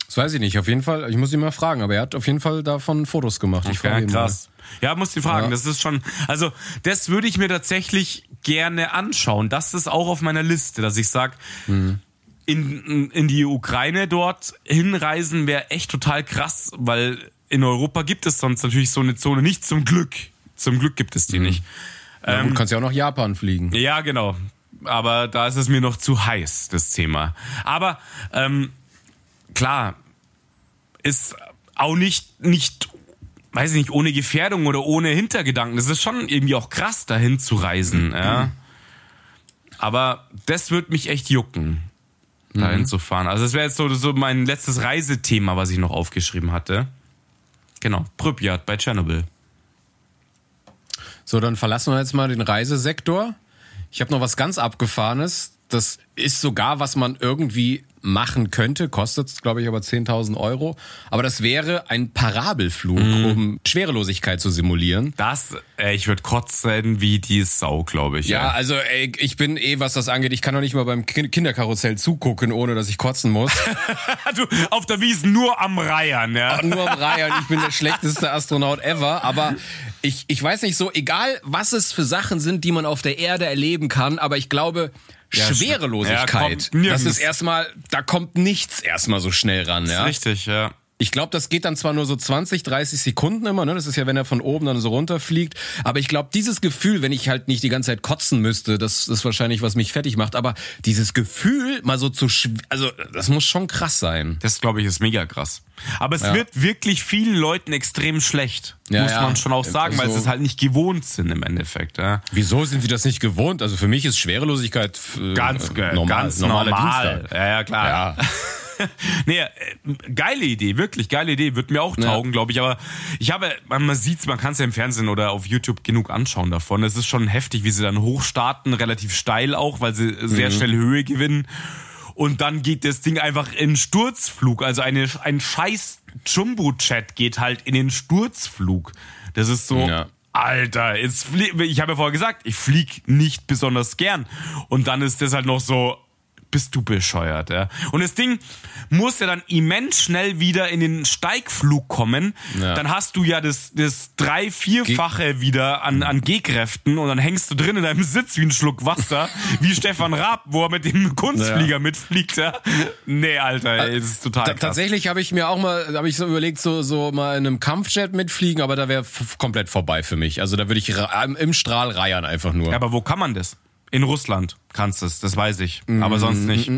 Das weiß ich nicht. Auf jeden Fall, ich muss ihn mal fragen, aber er hat auf jeden Fall davon Fotos gemacht. Ich frage Ja, ihn krass. Ja, musst du fragen. Ja. Das ist schon, also das würde ich mir tatsächlich gerne anschauen. Das ist auch auf meiner Liste, dass ich sag, Mhm. in, in die Ukraine dort hinreisen wäre echt total krass, weil in Europa gibt es sonst natürlich so eine Zone nicht zum Glück. Zum Glück gibt es die Mhm. nicht. mal. Ja, gut, kannst ja auch nach Japan fliegen. Ja, genau. Aber da ist es mir noch zu heiß, das Thema. Aber ähm, klar, ist auch nicht, nicht, weiß ich nicht, ohne Gefährdung oder ohne Hintergedanken. Das ist schon irgendwie auch krass, dahin zu reisen. Ja. Aber das wird mich echt jucken, dahin zu fahren. Also das wäre jetzt so, so mein letztes Reisethema, was ich noch aufgeschrieben hatte. Genau, Pripyat bei Tschernobyl. So, dann verlassen wir jetzt mal den Reisesektor. Ich habe noch was ganz Abgefahrenes. Das ist sogar, was man irgendwie machen könnte, kostet, glaube ich, aber 10.000 Euro. Aber das wäre ein Parabelflug, Mhm. um Schwerelosigkeit zu simulieren. Das, äh, ich würde kotzen wie die Sau, glaube ich. Ja, also ey, ich bin eh, was das angeht, ich kann doch nicht mal beim Kin- Kinderkarussell zugucken, ohne dass ich kotzen muss. du auf der Wiese nur am Reiern, ja. Nur am Reihe und ich bin der schlechteste Astronaut ever. Aber ich, ich weiß nicht so, egal was es für Sachen sind, die man auf der Erde erleben kann, aber ich glaube, Ja, Schwerelosigkeit, ja, kommt das ist erstmal, da kommt nichts erstmal so schnell ran. Ja? Richtig, ja. Ich glaube, das geht dann zwar nur so 20, 30 Sekunden immer, ne? Das ist ja, wenn er von oben dann so runterfliegt. Aber ich glaube, dieses Gefühl, wenn ich halt nicht die ganze Zeit kotzen müsste, das ist wahrscheinlich, was mich fertig macht. Aber dieses Gefühl, mal so zu, schw- also das muss schon krass sein. Das, glaube ich, ist mega krass. Aber es Ja. wird wirklich vielen Leuten extrem schlecht. Ja, muss ja. man schon auch sagen, weil Also- sie es halt nicht gewohnt sind im Endeffekt. Ja. Wieso sind sie das nicht gewohnt? Also für mich ist Schwerelosigkeit äh, Ganz, äh, normal, ganz normal. Dienstag. Ja, ja, klar. Ja. nee, äh, geile Idee, wirklich geile Idee. Wird mir auch Ja. taugen, glaube ich. Aber ich habe, man, sieht's, man kann es ja im Fernsehen oder auf YouTube genug anschauen davon. Es ist schon heftig, wie sie dann hochstarten, relativ steil auch, weil sie sehr schnell Höhe gewinnen. Und dann geht das Ding einfach in Sturzflug. Also eine, ein scheiß Jumbo-Chat geht halt in den Sturzflug. Das ist so, Ja. Alter, jetzt flie ich habe ja vorher gesagt, ich flieg nicht besonders gern. Und dann ist das halt noch so, bist du bescheuert, ja. Und das Ding muss ja dann immens schnell wieder in den Steigflug kommen. Ja. Dann hast du ja das, das drei-, vierfache wieder an, an Gehkräften und dann hängst du drin in deinem Sitz wie ein Schluck Wasser, wie Stefan Raab, wo er mit dem Kunstflieger Ja. mitfliegt, ja. Nee, Alter, das ist total Ta- krass. Tatsächlich habe ich mir auch mal, habe ich so überlegt, so, so mal in einem Kampfjet mitfliegen, aber da wäre komplett vorbei für mich. Also da würde ich im Strahl reiern einfach nur. Ja, aber wo kann man das? In Russland kannst du es, das weiß ich. Aber sonst Mm, nicht.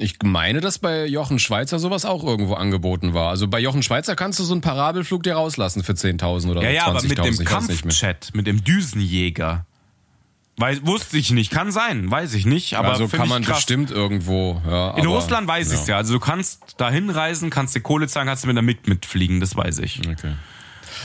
Ich meine, dass bei Jochen Schweizer sowas auch irgendwo angeboten war. Also bei Jochen Schweizer kannst du so einen Parabelflug dir rauslassen für 10.000 oder Ja, ja, 20.000. aber mit dem ich weiß nicht mehr. Kampfchat, mit dem Düsenjäger. Weiß, wusste ich nicht, kann sein, weiß ich nicht, aber also find kann ich man krass. bestimmt irgendwo. Ja, In aber, Russland weiß ich ich's ja. Also du kannst da hinreisen, kannst dir Kohle zahlen, kannst du mit der MIG mitfliegen, das weiß ich. Okay.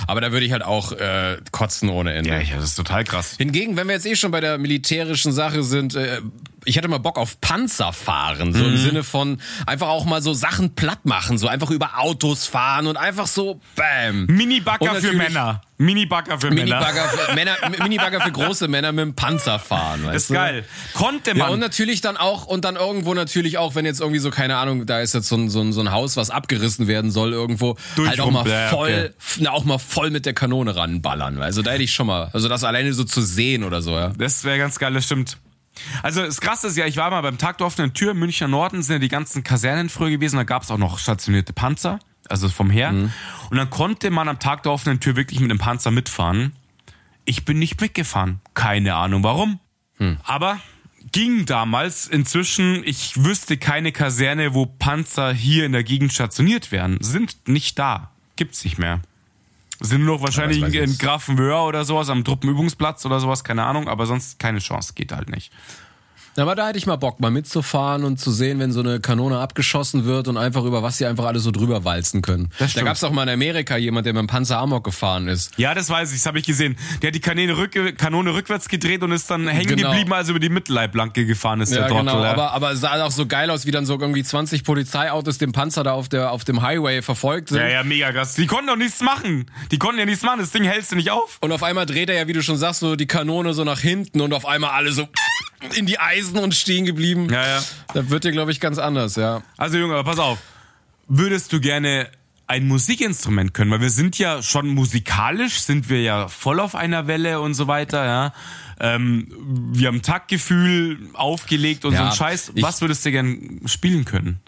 Aber da würde ich halt auch äh, kotzen ohne Ende. Ja, ja, das ist total krass. Hingegen, wenn wir jetzt eh schon bei der militärischen Sache sind, äh, ich hätte mal Bock auf Panzer fahren, so Mhm. im Sinne von einfach auch mal so Sachen platt machen, so einfach über Autos fahren und einfach so Bam. Mini-Bagger für Männer. Mini-Bagger für Männer. Minibagger für, Männer, Minibagger für große Männer mit dem Panzer fahren. Weißt Das ist du? geil. Konnte Ja, man. und natürlich dann auch, und dann irgendwo natürlich auch, wenn jetzt irgendwie so, keine Ahnung, da ist jetzt so ein, so ein, so ein Haus, was abgerissen werden soll irgendwo, halt auch mal ja, voll, okay. auch mal voll mit der Kanone ranballern. Also da hätte ich schon mal, also das alleine so zu sehen oder so, ja. Das wäre ganz geil, das stimmt. Also das Krasse ist ja, ich war mal beim Tag der offenen Tür im Münchner Norden, sind ja die ganzen Kasernen früher gewesen, da gab es auch noch stationierte Panzer, also vom Heer. Mhm. Und dann konnte man am Tag der offenen Tür wirklich mit dem Panzer mitfahren. Ich bin nicht mitgefahren. Keine Ahnung warum. Hm. Aber ging damals. Inzwischen, ich wüsste keine Kaserne, wo Panzer hier in der Gegend stationiert werden. Sind nicht da. Gibt's nicht mehr. Sind nur noch wahrscheinlich in jetzt. Grafenwöhr oder sowas, am Truppenübungsplatz oder sowas, keine Ahnung, aber sonst keine Chance, geht halt nicht. Aber da hätte ich mal Bock, mal mitzufahren und zu sehen, wenn so eine Kanone abgeschossen wird und einfach über was sie einfach alle so drüber walzen können. Da stimmt. gab's auch mal in Amerika jemand, der mit dem Panzer Amok gefahren ist. Ja, das weiß ich, das habe ich gesehen. Der hat die Kanone, rück, Kanone rückwärts gedreht und ist dann hängen Genau. geblieben, als er über die Mittelleiblanke gefahren ist, Ja, der Trottel. genau. ja. Aber, aber es sah auch so geil aus, wie dann so irgendwie 20 Polizeiautos den Panzer da auf, der, auf dem Highway verfolgt sind. ja, ja, mega krass. Die konnten doch nichts machen. Die konnten ja nichts machen, das Ding hältst du nicht auf. Und auf einmal dreht er ja, wie du schon sagst, so die Kanone so nach hinten und auf einmal alle so in die Eisen und stehen geblieben. Ja, ja. Das wird dir, glaube ich, ganz anders, ja. Also Junge, aber pass auf. Würdest du gerne ein Musikinstrument können? Weil wir sind ja schon musikalisch, sind wir ja voll auf einer Welle und so weiter, ja. Ähm, wir haben Taktgefühl aufgelegt und Ja, so ein Scheiß. Was würdest du gern spielen können?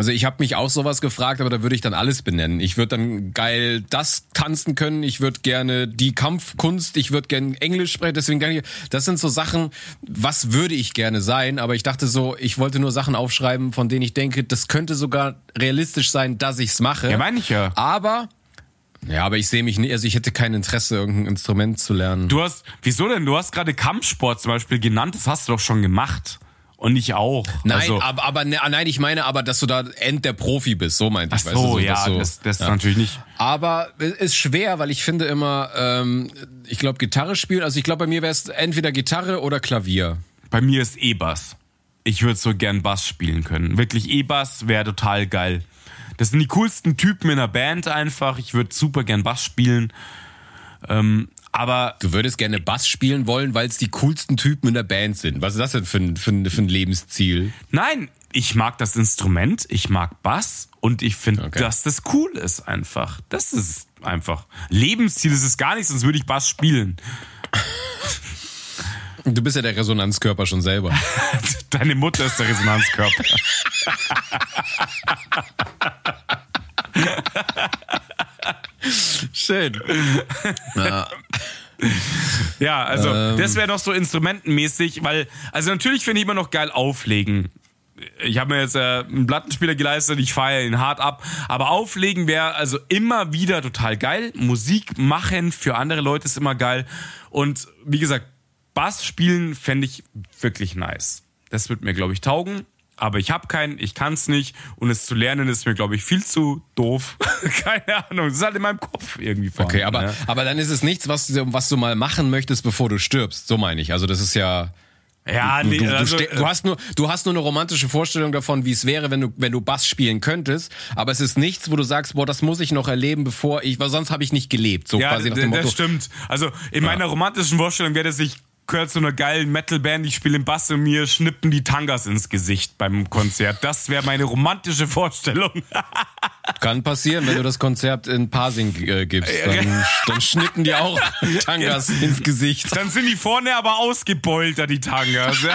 Also ich habe mich auch sowas gefragt, aber da würde ich dann alles benennen. Ich würde dann geil das tanzen können, ich würde gerne die Kampfkunst, ich würde gerne Englisch sprechen, deswegen denke ich, das sind so Sachen, was würde ich gerne sein, aber ich dachte so, ich wollte nur Sachen aufschreiben, von denen ich denke, das könnte sogar realistisch sein, dass ich's mache. Ja, meine ich ja. Aber ja, aber ich sehe mich nicht, also ich hätte kein Interesse, irgendein Instrument zu lernen. Du hast, wieso denn? Du hast gerade Kampfsport zum Beispiel genannt, das hast du doch schon gemacht. Und ich auch. Nein, also, aber, aber ne, nein, ich meine aber, dass du da end der Profi bist, so meinte ich. Ach weißt du, so, ja, du- das, das ja. natürlich nicht. Aber es ist schwer, weil ich finde immer, ähm, ich glaube Gitarre spielen, also ich glaube bei mir wäre es entweder Gitarre oder Klavier. Bei mir ist E-Bass. Ich würde so gern Bass spielen können. Wirklich E-Bass wäre total geil. Das sind die coolsten Typen in der Band einfach. Ich würde super gern Bass spielen. Ähm, aber Du würdest gerne Bass spielen wollen, weil es die coolsten Typen in der Band sind. Was ist das denn für ein, für ein, für ein Lebensziel? nein, ich mag das Instrument, ich mag Bass und ich finde, Okay. dass das cool ist einfach. Das ist einfach. Lebensziel ist es gar nicht, sonst würde ich Bass spielen. Du bist ja der Resonanzkörper schon selber. Deine Mutter ist der Resonanzkörper. Schön. Ja, also Ähm. das wäre doch so instrumentenmäßig, weil, also natürlich finde ich immer noch geil auflegen. Ich habe mir jetzt äh, einen Plattenspieler geleistet, ich feiere ihn hart ab, aber auflegen wäre also immer wieder total geil. Musik machen für andere Leute ist immer geil und wie gesagt, Bass spielen fände ich wirklich nice. Das wird mir glaube ich taugen, aber ich habe keinen, ich kann es nicht und es zu lernen ist mir glaube ich viel zu doof. Keine Ahnung, das ist halt in meinem Kopf irgendwie vorhanden, Okay, aber, ne? aber dann ist es nichts, was, du- was du mal machen möchtest, bevor du stirbst. So meine ich. Also das ist ja. ja, Du, nee, du, also, du, hast nur, du hast nur eine romantische Vorstellung davon, wie es wäre, wenn du, wenn du Bass spielen könntest. Aber es ist nichts, wo du sagst, boah, das muss ich noch erleben, bevor ich, weil sonst habe ich nicht gelebt. So Ja, quasi nach dem Motto. das stimmt. Also in meiner romantischen Vorstellung wäre das, ich gehöre zu einer geilen Metalband, ich spiele im Bass und mir schnippen die Tangas ins Gesicht beim Konzert. Das wäre meine romantische Vorstellung. Kann passieren, wenn du das Konzert in Parsing äh, gibst. Dann, dann schnippen die auch Tangas ins Gesicht. Dann sind die vorne aber ausgebeulter, die Tangas.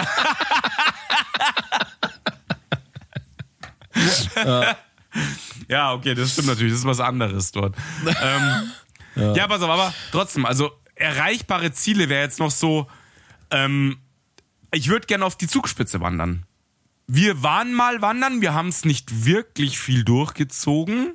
Ja, okay, das stimmt natürlich. Das ist was anderes dort. ähm, ja. pass auf, aber trotzdem, also erreichbare Ziele wäre jetzt noch so, ähm, ich würde gerne auf die Zugspitze wandern. Wir waren mal wandern, wir haben es nicht wirklich viel durchgezogen.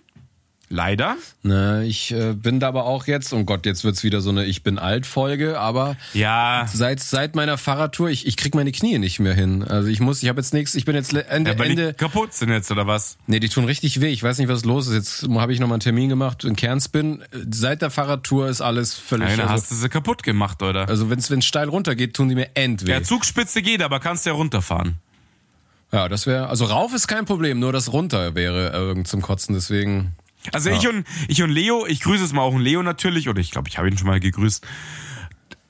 Leider. Na, ich äh, bin da aber auch jetzt, oh Gott, jetzt wird's wieder so eine Ich bin alt Folge, aber Ja. seit seit meiner Fahrradtour, ich, ich krieg meine Knie nicht mehr hin. Also ich muss, ich habe jetzt nichts, ich bin jetzt Ende, Ja, weil Ende. die kaputt sind jetzt, oder was? Nee, die tun richtig weh. Ich weiß nicht, was los ist. Jetzt habe ich nochmal einen Termin gemacht in Kernspin. Seit der Fahrradtour ist alles völlig. Dann also hast du sie kaputt gemacht, oder? also wenn es steil runtergeht, tun die mir end weh. Ja, Zugspitze geht, aber kannst ja runterfahren. Ja, das wäre, also rauf ist kein Problem, nur das runter wäre äh, irgend zum Kotzen. Deswegen. Also ich und ich und Leo, ich grüße es mal auch einen Leo natürlich, oder ich glaube, ich habe ihn schon mal gegrüßt.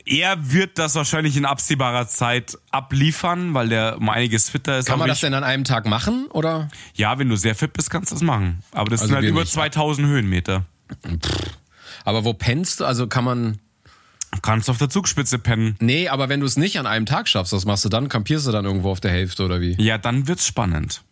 Er wird das wahrscheinlich in absehbarer Zeit abliefern, weil der um einiges fitter ist. Kann man Aber das ich, denn an einem Tag machen oder? Ja, wenn du sehr fit bist, kannst du das machen. Aber das Also sind halt über nicht. 2000 Höhenmeter. Aber wo pennst du? Also kann man. Du kannst auf der Zugspitze pennen. Nee, aber wenn du es nicht an einem Tag schaffst, was machst du dann? Kampierst du dann irgendwo auf der Hälfte oder wie? Ja, dann wird's spannend.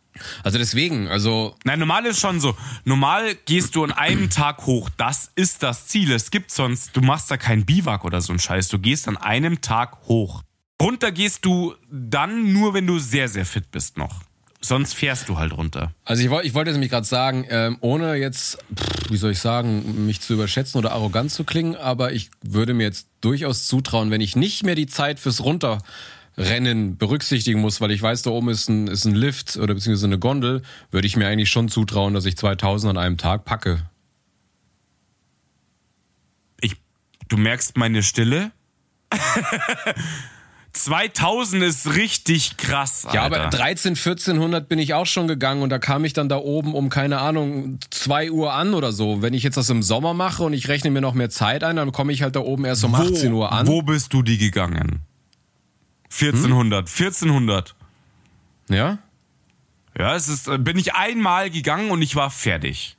Also deswegen, also Nein, normal ist schon so. Normal gehst du an einem Tag hoch. Das ist das Ziel. Es gibt sonst, du machst da kein Biwak oder so ein Scheiß. Du gehst an einem Tag hoch. Runter gehst du dann nur, wenn du sehr, sehr fit bist noch. Sonst fährst du halt runter. Also ich wollte ich wollte jetzt nämlich gerade sagen, ähm, ohne jetzt, pff, wie soll ich sagen, mich zu überschätzen oder arrogant zu klingen, aber ich würde mir jetzt durchaus zutrauen, wenn ich nicht mehr die Zeit fürs Runterrennen berücksichtigen muss, weil ich weiß, da oben ist ein, ist ein Lift oder beziehungsweise eine Gondel, würde ich mir eigentlich schon zutrauen, dass ich 2000 an einem Tag packe. Ich, du merkst meine Stille. 2000 ist richtig krass, Alter. Ja, aber 13, 1400 bin ich auch schon gegangen und da kam ich dann da oben um, keine Ahnung, 2 Uhr an oder so. Wenn ich jetzt das im Sommer mache und ich rechne mir noch mehr Zeit ein, dann komme ich halt da oben erst um 18 Uhr an. Wo bist du die gegangen? 1400. 1400. Ja? Ja, es ist, äh, bin ich einmal gegangen und ich war fertig.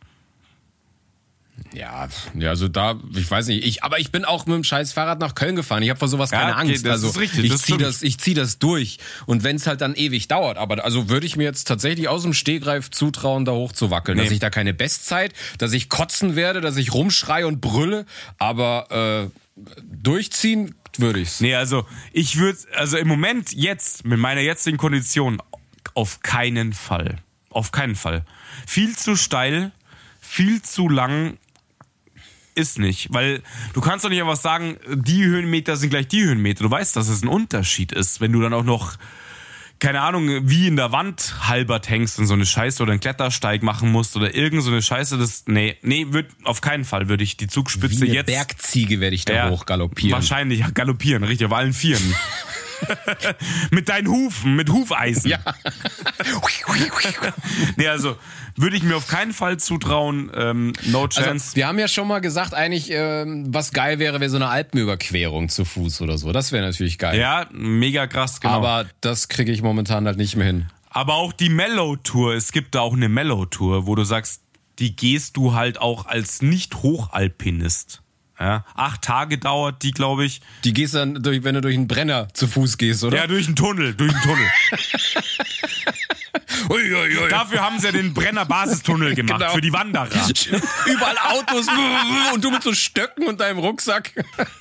Ja, ja, also da, ich weiß nicht, ich, aber ich bin auch mit dem scheiß Fahrrad nach Köln gefahren. Ich habe vor sowas Ja, keine okay, Angst. das also ist richtig, ich zieh das, ich zieh das durch. Und wenn es halt dann ewig dauert, aber also würde ich mir jetzt tatsächlich aus dem Stehgreif zutrauen, da hoch zu wackeln. Nee. Dass ich da keine Bestzeit, dass ich kotzen werde, dass ich rumschreie und brülle, aber äh, durchziehen würde ich's. Nee, also ich würde, also im Moment jetzt, mit meiner jetzigen Kondition, auf keinen Fall. Auf keinen Fall. Viel zu steil, viel zu lang ist nicht. Weil du kannst doch nicht einfach sagen, die Höhenmeter sind gleich die Höhenmeter. Du weißt, dass es ein Unterschied ist, wenn du dann auch noch, keine Ahnung, wie in der Wand halbert hängst und so eine Scheiße oder einen Klettersteig machen musst oder irgend so eine Scheiße. Das, nee, nee, würd, auf keinen Fall würde ich die Zugspitze Wie eine jetzt. Bergziege werde ich da Ja, hoch galoppieren. Wahrscheinlich, galoppieren, richtig, auf allen Vieren. mit deinen Hufen, mit Hufeisen. Ja. Nee, also würde ich mir auf keinen Fall zutrauen. Ähm, no chance. Also, wir haben ja schon mal gesagt, eigentlich, ähm, was geil wäre, wäre so eine Alpenüberquerung zu Fuß oder so. Das wäre natürlich geil. ja, mega krass, genau. Aber, Aber das kriege ich momentan halt nicht mehr hin. auch die Mellow-Tour, es gibt da auch eine Mellow-Tour, wo du sagst, die gehst du halt auch als Nicht-Hochalpinist. Ja, acht Tage dauert die, glaube ich. Die gehst dann, durch, wenn du durch einen Brenner zu Fuß gehst, oder? Ja, durch einen Tunnel, durch einen Tunnel. Ui, ui, ui. Dafür haben sie ja den Brenner Basistunnel gemacht, Genau. für die Wanderer. Überall Autos und du mit so Stöcken und deinem Rucksack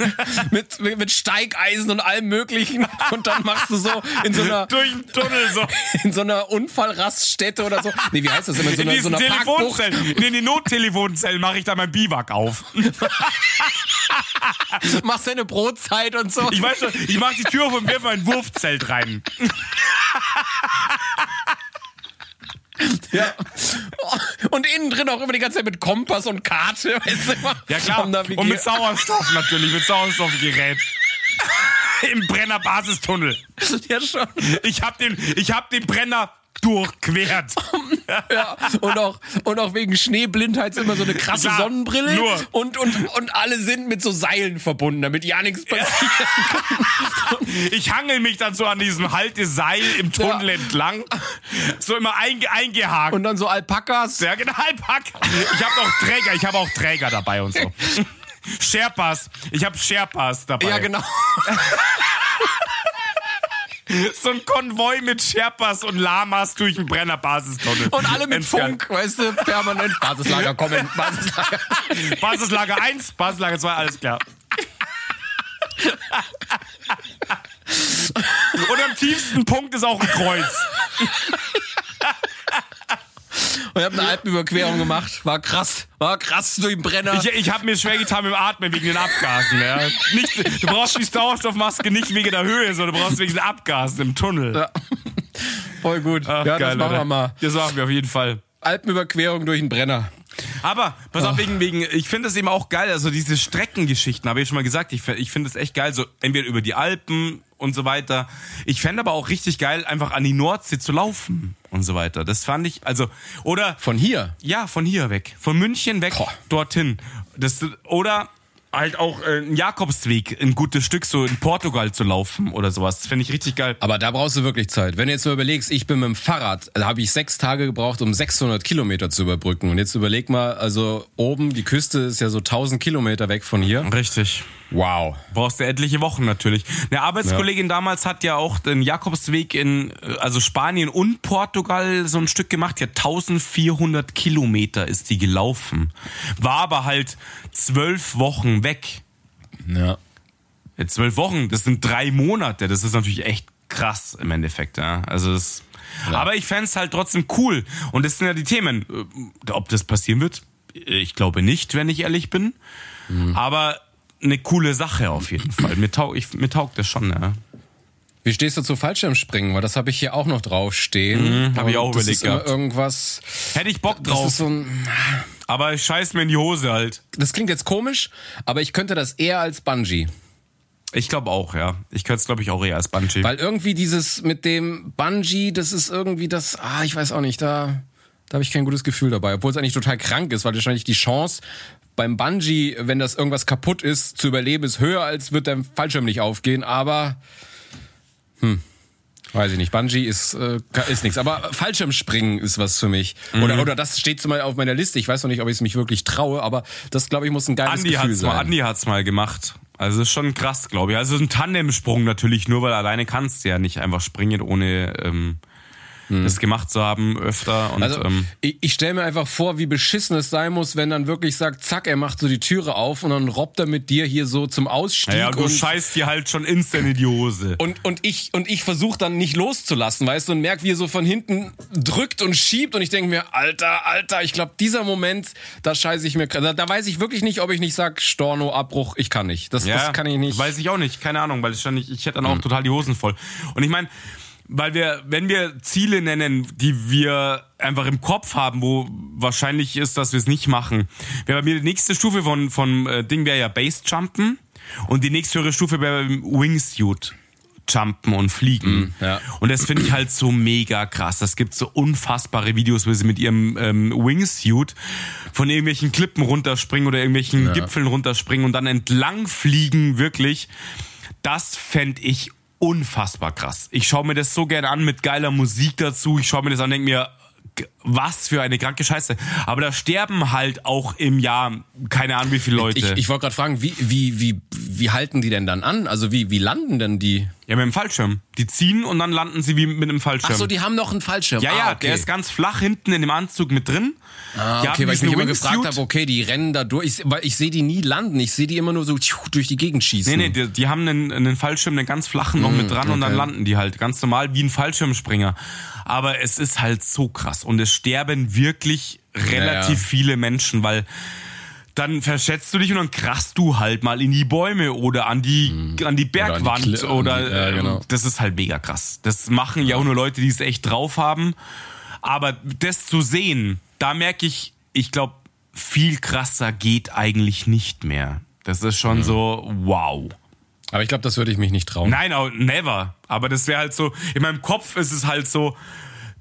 mit, mit, Steigeisen und allem möglichen und dann machst du so in so einer Durch den Tunnel so. in so einer Unfallraststätte oder so. Nee, wie heißt das immer? In so In einer, so einer. Telefonzellen, in den Nottelefonzellen mache ich da mein Biwak auf. Machst deine Brotzeit und so. Ich weiß schon, ich mache die Tür auf und werfe ein Wurfzelt rein. Ja. Und innen drin auch immer die ganze Zeit mit Kompass und Karte. Weißt du, Ja klar. Und mit Sauerstoff natürlich, mit Sauerstoffgerät. Im Brenner Basistunnel. ja, schon. Ich hab den, ich hab den Brenner durchquert. Ja, und auch, und auch wegen Schneeblindheit ist immer so eine krasse Ja, Sonnenbrille. nur. Und, und, und alle sind mit so Seilen verbunden, damit ja nichts passiert. Ich hangel mich dann so an diesem Halteseil im Tunnel Ja. entlang. So immer einge eingehakt. Und dann so Alpakas. Ja, genau, Pack. Ich habe auch Träger, ich habe auch Träger dabei und so. Sherpas. Ich habe Sherpas dabei. Ja, genau. So ein Konvoi mit Sherpas und Lamas durch den Brenner Basistunnel. Und alle mit Endgeil. Funk, weißt du, permanent. Basislager kommen, Basislager. Basislager 1, Basislager 2, alles klar. Und am tiefsten Punkt ist auch ein Kreuz. Und ich habe eine Alpenüberquerung gemacht. War krass. War krass durch den Brenner. Ich, ich habe mir schwer getan mit dem Atmen wegen den Abgasen. Ja. Nicht, du brauchst die Sauerstoffmaske nicht wegen der Höhe, sondern du brauchst wegen den Abgasen im Tunnel. Ja. Voll gut. Ach, ja, das machen Alter. wir mal. Das machen wir auf jeden Fall. Alpenüberquerung durch den Brenner. Aber, pass auf, wegen, wegen, ich finde es eben auch geil, also diese Streckengeschichten, habe ich schon mal gesagt, ich, ich finde es echt geil, so entweder über die Alpen und so weiter. Ich fände aber auch richtig geil, einfach an die Nordsee zu laufen und so weiter. Das fand ich, also, oder, Von hier. ja, von hier weg, von München weg, Boah. dorthin. Das, oder halt auch äh, ein Jakobsweg, ein gutes Stück so in Portugal zu laufen oder sowas. Das finde ich richtig geil. Aber da brauchst du wirklich Zeit. Wenn du jetzt mal überlegst, ich bin mit dem Fahrrad, da habe ich sechs Tage gebraucht, um 600 Kilometer zu überbrücken. Und jetzt überleg mal, also oben, die Küste ist ja so 1000 Kilometer weg von hier. Richtig. Wow. Brauchst du etliche Wochen natürlich. Eine Arbeitskollegin damals hat ja auch den Jakobsweg in, also Spanien und Portugal so ein Stück gemacht. Ja, 1400 Kilometer ist die gelaufen. War aber halt zwölf Wochen weg. Ja. Ja, zwölf Wochen, das sind drei Monate. Das ist natürlich echt krass im Endeffekt. Ja. Also das, Aber ich fänd's halt trotzdem cool. Und das sind ja die Themen. Äh, Ob das passieren wird, ich glaube nicht, wenn ich ehrlich bin. Aber eine coole Sache auf jeden Fall. Mir, taug, ich, mir taugt das schon, ja. Wie stehst du zu Fallschirmspringen? Weil das habe ich hier auch noch draufstehen. Mhm, hab ich auch das überlegt ist immer gehabt. irgendwas. Hätte ich Bock Das drauf, ist so ein, aber ich scheiß mir in die Hose halt. das klingt jetzt komisch, aber ich könnte das eher als Bungee. Ich glaube auch, ja. Ich könnte es, glaube ich, auch eher als Bungee. Weil irgendwie dieses mit dem Bungee, das ist irgendwie das, ah, ich weiß auch nicht, da, da habe ich kein gutes Gefühl dabei. Obwohl es eigentlich total krank ist, weil wahrscheinlich die Chance beim Bungee, wenn das irgendwas kaputt ist, zu überleben, ist höher, als wird der Fallschirm nicht aufgehen. Aber, hm, weiß ich nicht. Bungee ist, äh, ist nichts. Aber Fallschirmspringen ist was für mich. Oder, oder das steht zumal auf meiner Liste. Ich weiß noch nicht, ob ich es mich wirklich traue, aber das, glaube ich, muss ein geiles Andi Gefühl hat's sein. mal, Andi hat's mal gemacht. Also ist schon krass, glaube ich. Also ein Tandemsprung natürlich nur, weil alleine kannst du ja nicht einfach springen, ohne ähm, das gemacht zu haben öfter. Und. Also ähm, ich, ich stelle mir einfach vor, wie beschissen es sein muss, wenn dann wirklich sagt, zack, er macht so die Türe auf und dann robbt er mit dir hier so zum Ausstieg naja, du und, scheißt dir halt schon instant in die Hose. und und ich und ich versuche dann nicht loszulassen, weißt du, und merk, wie er so von hinten drückt und schiebt und ich denke mir, Alter, Alter, ich glaube, dieser Moment, da scheiße ich mir, da, da weiß ich wirklich nicht, ob ich nicht sag, Storno, Abbruch, ich kann nicht. Das, das kann ich nicht. Weiß ich auch nicht, keine Ahnung, weil ich, schon nicht, ich hätte dann auch total die Hosen voll. Und ich meine, weil wir, wenn wir Ziele nennen, die wir einfach im Kopf haben, wo wahrscheinlich ist, dass wir es nicht machen. Wäre bei mir die nächste Stufe von, von äh, Ding wäre ja Basejumpen und die nächste höhere Stufe wäre Wingsuit. Jumpen und Fliegen. ja. Und das finde ich halt so mega krass. Es gibt so unfassbare Videos, wo sie mit ihrem ähm, Wingsuit von irgendwelchen Klippen runterspringen oder irgendwelchen Gipfeln runterspringen und dann entlang fliegen, wirklich. Das fänd ich unfassbar krass. Ich schaue mir das so gerne an mit geiler Musik dazu. Ich schaue mir das an und denke mir, was für eine kranke Scheiße. Aber da sterben halt auch im Jahr keine Ahnung wie viele Leute. ich ich wollte gerade fragen, wie, wie, wie, wie halten die denn dann an? Also wie, wie landen denn die? Ja, mit dem Fallschirm. Die ziehen und dann landen sie wie mit einem Fallschirm. Ach so, die haben noch einen Fallschirm. ja, ah, ja, okay. der ist ganz flach hinten in dem Anzug mit drin. Ah, okay, weil ich mich immer gefragt habe, okay, die rennen da durch, ich, weil ich sehe die nie landen, ich sehe die immer nur so durch die Gegend schießen. Nee, nee, die, die haben einen, einen Fallschirm, einen ganz flachen noch mit dran und dann okay. landen die halt ganz normal wie ein Fallschirmspringer. Aber es ist halt so krass und es sterben wirklich relativ Ja, ja. viele Menschen, weil dann verschätzt du dich und dann krachst du halt mal in die Bäume oder an die, an die Bergwand oder, die- ja, ähm, genau. das ist halt mega krass. Das machen ja auch nur Leute, die es echt drauf haben. Aber das zu sehen, da merke ich, ich glaube, viel krasser geht eigentlich nicht mehr. Das ist schon so, wow. Aber ich glaube, das würde ich mich nicht trauen. Nein, never. Aber das wäre halt so, in meinem Kopf ist es halt so,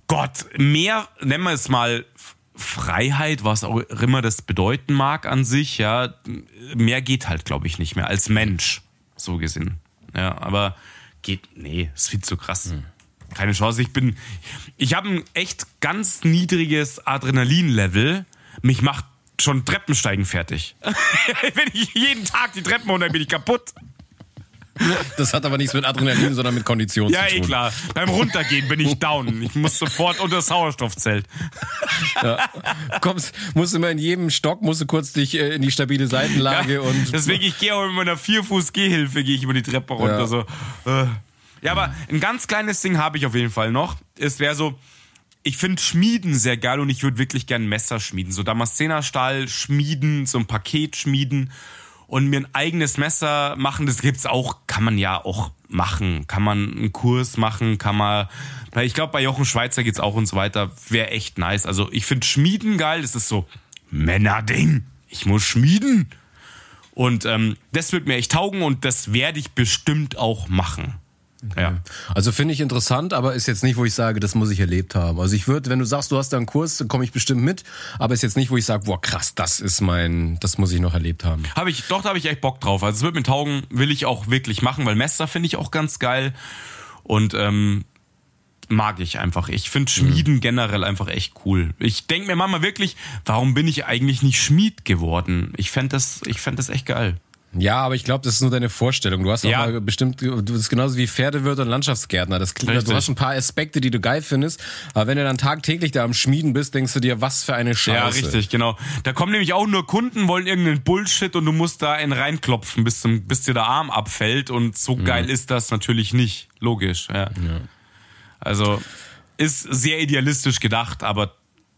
Gott, mehr, nennen wir es mal Freiheit, was auch immer das bedeuten mag an sich, ja, mehr geht halt, glaube ich, nicht mehr als Mensch, so gesehen. Ja, aber geht, nee, ist viel zu krass. Keine Chance. Ich bin, ich habe ein echt ganz niedriges Adrenalin-Level. Mich macht schon Treppensteigen fertig. Wenn ich jeden Tag die Treppen runter, bin ich kaputt. Das hat aber nichts mit Adrenalin, sondern mit Kondition Ja, zu eh tun. klar. Beim Runtergehen bin ich down. Ich muss sofort unter das Sauerstoffzelt. Kommst, musst immer in jedem Stock, musst du kurz dich äh, in die stabile Seitenlage und Deswegen, ich gehe auch mit meiner Vierfuß-Gehhilfe, gehe ich über die Treppe runter. Ja. So. äh. Ja, aber ein ganz kleines Ding habe ich auf jeden Fall noch. Es wäre so, ich finde Schmieden sehr geil und ich würde wirklich gern Messer schmieden. So Damaszenerstahl schmieden, so ein Paket schmieden und mir ein eigenes Messer machen. Das gibt's auch, kann man ja auch machen. Kann man einen Kurs machen, kann man, ich glaube, bei Jochen Schweizer geht's auch und so weiter. Wäre echt nice. Also ich finde Schmieden geil. Das ist so Männerding. Ich muss schmieden. Und ähm, das wird mir echt taugen und das werde ich bestimmt auch machen. Ja. Also finde ich interessant, aber ist jetzt nicht, wo ich sage, das muss ich erlebt haben. Also ich würde, wenn du sagst, du hast da einen Kurs, dann komme ich bestimmt mit, aber ist jetzt nicht, wo ich sage, boah, krass, das ist mein, das muss ich noch erlebt haben. Habe ich, doch, da habe ich echt Bock drauf. Also es wird mir taugen, will ich auch wirklich machen, weil Messer finde ich auch ganz geil. Und ähm, mag ich einfach. Ich finde Schmieden generell einfach echt cool. Ich denke mir manchmal wirklich, warum bin ich eigentlich nicht Schmied geworden? Ich fände das, ich fänd das echt geil. Ja, aber ich glaube, das ist nur deine Vorstellung. Du hast auch Ja. mal bestimmt, du bist genauso wie Pferdewirt und Landschaftsgärtner. Das klingt, Richtig. du hast ein paar Aspekte, die du geil findest, aber wenn du dann tagtäglich da am Schmieden bist, denkst du dir, was für eine Scheiße. Ja, richtig, genau. Da kommen nämlich auch nur Kunden, wollen irgendeinen Bullshit und du musst da einen reinklopfen, bis, zum, bis dir der Arm abfällt und so geil ist das natürlich nicht. Logisch, ja. Also ist sehr idealistisch gedacht, aber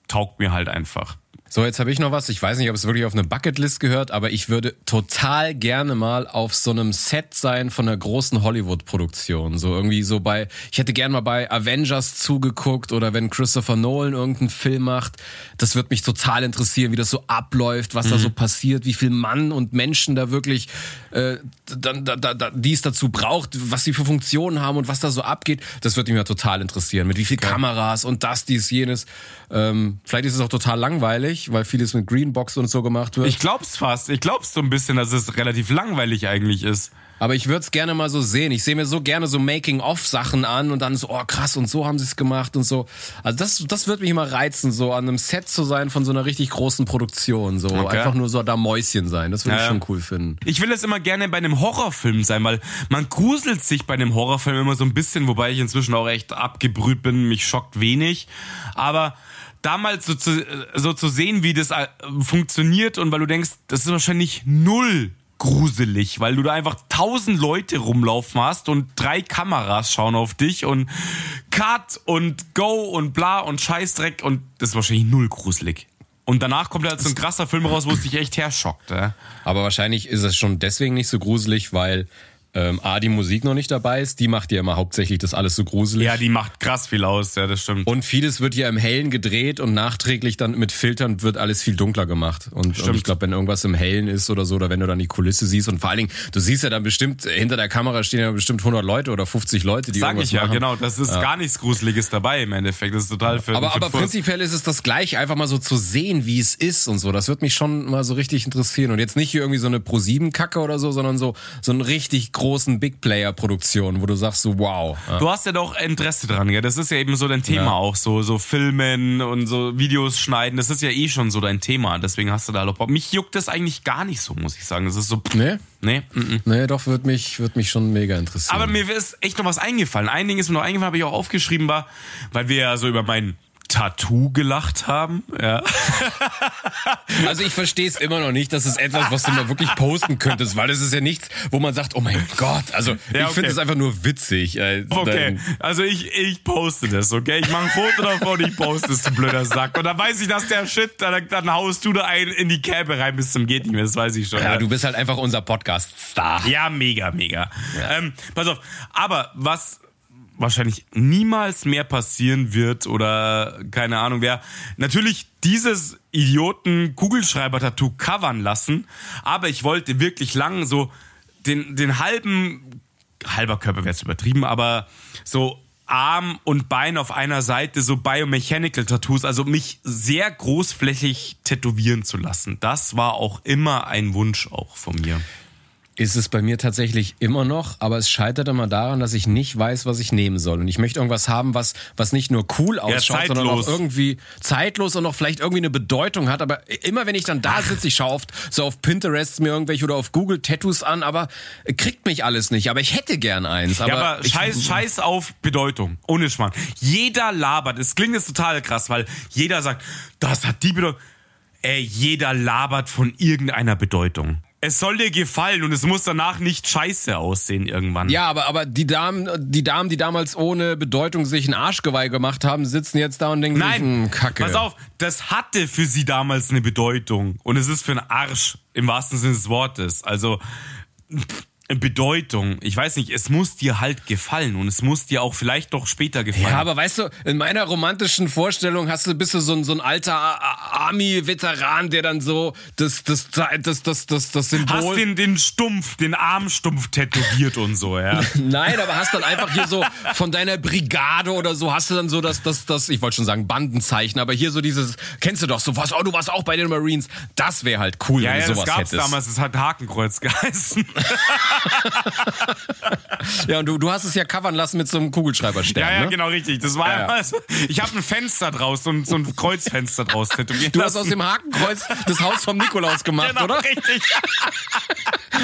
taugt mir halt einfach. So, jetzt habe ich noch was. Ich weiß nicht, ob es wirklich auf eine Bucketlist gehört, aber ich würde total gerne mal auf so einem Set sein von einer großen Hollywood-Produktion. So irgendwie so bei, ich hätte gern mal bei Avengers zugeguckt oder wenn Christopher Nolan irgendeinen Film macht. Das würde mich total interessieren, wie das so abläuft, was da so passiert, wie viel Mann und Menschen da wirklich äh, dann, da, da, da, die es dazu braucht, was sie für Funktionen haben und was da so abgeht. Das würde mich mal total interessieren. Mit wie viel Kameras und das, dies, jenes. Ähm, vielleicht ist es auch total langweilig, weil vieles mit Greenbox und so gemacht wird. Ich glaub's fast. Ich glaub's so ein bisschen, dass es relativ langweilig eigentlich ist. Aber ich würde es gerne mal so sehen. Ich sehe mir so gerne so Making-of-Sachen an und dann so, oh krass, und so haben sie es gemacht und so. Also das, das würde mich immer reizen, so an einem Set zu sein von so einer richtig großen Produktion. So Okay. einfach nur so da Mäuschen sein. Das würde Ja, ich schon cool finden. Ich will es immer gerne bei einem Horrorfilm sein, weil man gruselt sich bei einem Horrorfilm immer so ein bisschen, wobei ich inzwischen auch echt abgebrüht bin, mich schockt wenig. Aber damals so zu, so zu sehen, wie das äh, funktioniert und weil du denkst, das ist wahrscheinlich null gruselig, weil du da einfach tausend Leute rumlaufen hast und drei Kameras schauen auf dich und Cut und Go und bla und Scheißdreck und das ist wahrscheinlich null gruselig. Und danach kommt halt so ein krasser Film raus, wo es dich echt herschockt. Ja? Aber wahrscheinlich ist es schon deswegen nicht so gruselig, weil ähm, A, die Musik noch nicht dabei ist. Die macht ja immer hauptsächlich das alles so gruselig. Ja, die macht krass viel aus, ja, das stimmt. Und vieles wird ja im Hellen gedreht und nachträglich dann mit Filtern wird alles viel dunkler gemacht. Und, und ich glaube, wenn irgendwas im Hellen ist oder so, oder wenn du dann die Kulisse siehst und vor allen Dingen, du siehst ja dann bestimmt, hinter der Kamera stehen ja bestimmt 100 Leute oder 50 Leute, die Sag irgendwas ich ja, machen. genau. Das ist gar nichts Gruseliges dabei im Endeffekt. Das ist total für Aber, für aber prinzipiell ist es das gleiche, einfach mal so zu sehen, wie es ist und so. Das wird mich schon mal so richtig interessieren. Und jetzt nicht hier irgendwie so eine Pro-7-Kacke oder so, sondern so, so ein richtig großen Big Player Produktionen, wo du sagst so wow. Ja. Du hast ja doch Interesse dran, gell? Das ist ja eben so dein Thema Ja. auch, so, so Filmen und so Videos schneiden. Das ist ja eh schon so dein Thema. Deswegen hast du da Bock. Mich juckt das eigentlich gar nicht so, muss ich sagen. Das ist so. Nee? Nee. mm-mm. Nee, doch, wird mich, wird mich schon mega interessieren. Aber mir ist echt noch was eingefallen. Ein Ding ist mir noch eingefallen, habe ich auch aufgeschrieben, war, weil wir ja so über mein Tattoo gelacht haben. Ja. Also ich verstehe es immer noch nicht, dass es etwas, was du mal wirklich posten könntest, weil es ist ja nichts, wo man sagt, oh mein Gott, also Ja, ich okay. finde es einfach nur witzig. äh, Okay, also ich, ich poste das, okay? Ich mache ein Foto davon und ich poste es, du blöder Sack. Und dann weiß ich, dass der Shit, dann, dann haust du da einen in die Käbe rein bis zum geht nicht mehr, das weiß ich schon. Ja, du bist halt einfach unser Podcast-Star. Ja, mega, mega. Ähm, pass auf, aber was wahrscheinlich niemals mehr passieren wird oder keine Ahnung wer, natürlich dieses Idioten Kugelschreiber-Tattoo covern lassen, aber ich wollte wirklich lang so den, den halben, halber Körper wäre jetzt übertrieben, aber so Arm und Bein auf einer Seite, so Biomechanical Tattoos, also mich sehr großflächig tätowieren zu lassen. Das war auch immer ein Wunsch auch von mir. Ist es bei mir tatsächlich immer noch, aber es scheitert immer daran, dass ich nicht weiß, was ich nehmen soll. Und ich möchte irgendwas haben, was, was nicht nur cool ausschaut, sondern auch irgendwie zeitlos und auch vielleicht irgendwie eine Bedeutung hat. Aber immer wenn ich dann da sitze, ich schaue oft so auf Pinterest mir irgendwelche oder auf Google Tattoos an, aber kriegt mich alles nicht. Aber ich hätte gern eins. Aber, ja, aber ich, scheiß, scheiß auf Bedeutung. Ohne Schmarrn. Jeder labert. Es klingt jetzt total krass, weil jeder sagt, das hat die Bedeutung. Ey, jeder labert von irgendeiner Bedeutung. Es soll dir gefallen und es muss danach nicht scheiße aussehen irgendwann. Ja, aber, aber die Damen, die Damen, die damals ohne Bedeutung sich ein Arschgeweih gemacht haben, sitzen jetzt da und denken sich, Nein, hm, Kacke. pass auf, das hatte für sie damals eine Bedeutung. Und es ist für einen Arsch, im wahrsten Sinne des Wortes. Also, pff, Bedeutung. Ich weiß nicht, es muss dir halt gefallen und es muss dir auch vielleicht doch später gefallen. Ja, aber weißt du, in meiner romantischen Vorstellung hast du, bist du so ein, so ein alter Army-Veteran, der dann so das, das, das, das, das, das Symbol. Hast den, den Stumpf, den Armstumpf tätowiert und so, ja. Nein, aber hast dann einfach hier so von deiner Brigade oder so, hast du dann so das, das, das, ich wollte schon sagen Bandenzeichen, aber hier so dieses, kennst du doch, so was, oh, du warst auch bei den Marines. Das wäre halt cool, Ja, wenn ja, du das sowas gab's hättest. damals, das hat Hakenkreuz geheißen. Ja, und du, du hast es ja covern lassen mit so einem Kugelschreiberstern. Ja, ja, ne? genau, richtig. Das war Ja, ja. so, ich habe ein Fenster draus, so ein, so ein Kreuzfenster draus tätowiert. Du hast aus dem Hakenkreuz das Haus vom Nikolaus gemacht, genau, oder? richtig.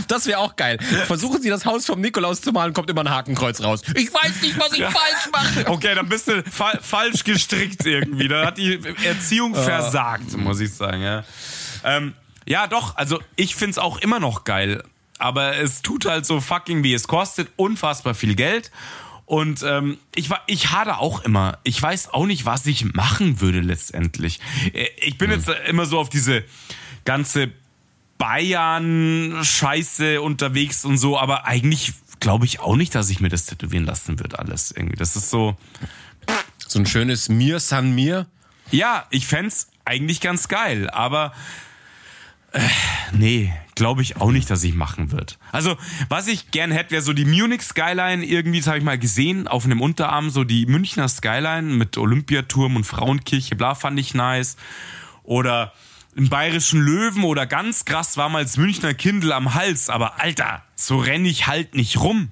Das wäre auch geil. Versuchen Sie das Haus vom Nikolaus zu malen, kommt immer ein Hakenkreuz raus. Ich weiß nicht, was ich falsch mache. Okay, dann bist du fa falsch gestrickt irgendwie. Da hat die Erziehung versagt, muss ich sagen. Ja, ähm, ja doch, also ich find's auch immer noch geil. Aber es tut halt so fucking weh. Es kostet unfassbar viel Geld. Und ähm, ich war, ich hade auch immer. Ich weiß auch nicht, was ich machen würde letztendlich. Äh, Ich bin jetzt immer so auf diese ganze Bayern-Scheiße unterwegs und so, aber eigentlich glaube ich auch nicht, dass ich mir das tätowieren lassen würde, alles irgendwie. Das ist so. So ein schönes Mir San Mir. Ja, ich fänd's eigentlich ganz geil, aber äh, nee, glaube ich auch nicht, dass ich machen wird. Also, was ich gern hätte, wäre so die Munich Skyline irgendwie, das habe ich mal gesehen, auf einem Unterarm, so die Münchner Skyline mit Olympiaturm und Frauenkirche, bla, fand ich nice. Oder einen bayerischen Löwen oder ganz krass war mal das Münchner Kindl am Hals, aber Alter, so renn ich halt nicht rum.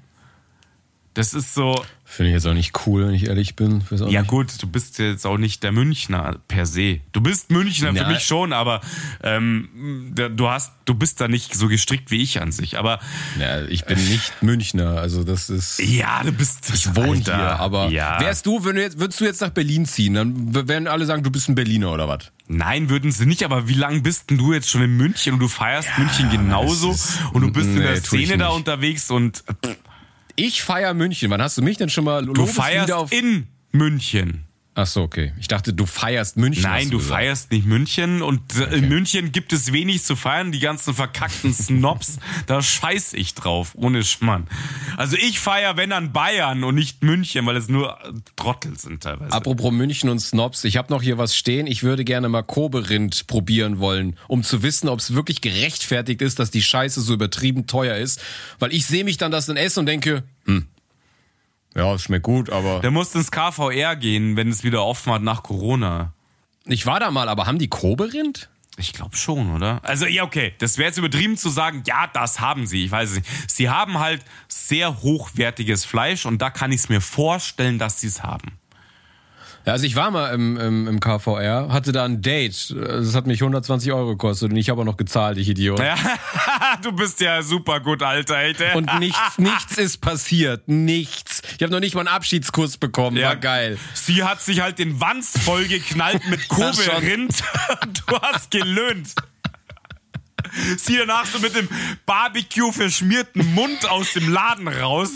Das ist so, Finde ich jetzt auch nicht cool, wenn ich ehrlich bin. Ich ja nicht. gut, du bist jetzt auch nicht der Münchner per se. Du bist Münchner für Ja. mich schon, aber ähm, der- du hast, du bist da nicht so gestrickt wie ich an sich. Aber Ja, ich bin nicht Münchner, also das ist. ja, du bist. Ich wohne Alter, hier, aber ja. wärst du, wenn du jetzt, würdest du jetzt nach Berlin ziehen, dann werden alle sagen, du bist ein Berliner oder was? Nein, würden sie nicht. Aber wie lange bist denn du jetzt schon in München und du feierst München genauso ist- und du bist in nee, der tu ich Szene da unterwegs und pff, Ich feier München. Wann hast du mich denn schon mal du feierst auf? in München. Ach so, okay. Ich dachte, du feierst München. Nein, du gesagt. feierst nicht München und äh, in München gibt es wenig zu feiern. Die ganzen verkackten Snobs, da scheiß ich drauf, ohne Schmann. Also ich feier, wenn an Bayern und nicht München, weil es nur äh, Trottel sind teilweise. Apropos München und Snobs, ich habe noch hier was stehen. Ich würde gerne mal Koberind probieren wollen, um zu wissen, ob es wirklich gerechtfertigt ist, dass die Scheiße so übertrieben teuer ist. Weil ich sehe mich dann das dann essen und denke, hm, ja, es schmeckt gut, aber Der muss ins KVR gehen, wenn es wieder offen hat nach Corona. ich war da mal, aber haben die Koberind? Ich glaube schon, oder? Also, ja, okay. Das wäre jetzt übertrieben zu sagen, ja, das haben sie. Ich weiß es nicht. Sie haben halt sehr hochwertiges Fleisch und da kann ich es mir vorstellen, dass sie es haben. Ja, also ich war mal im, im, im KVR, hatte da ein Date. Das hat mich 120 Euro gekostet und ich habe auch noch gezahlt, ich Idiot. Ja, du bist ja super gut, Alter. Ey. Und nichts, nichts ist passiert. Nichts. Ich habe noch nicht mal einen Abschiedskuss bekommen. Ja. War geil. Sie hat sich halt den Wanz vollgeknallt mit. Kobe-Rind. Du hast gelöhnt. Sie danach so mit dem Barbecue verschmierten Mund aus dem Laden raus.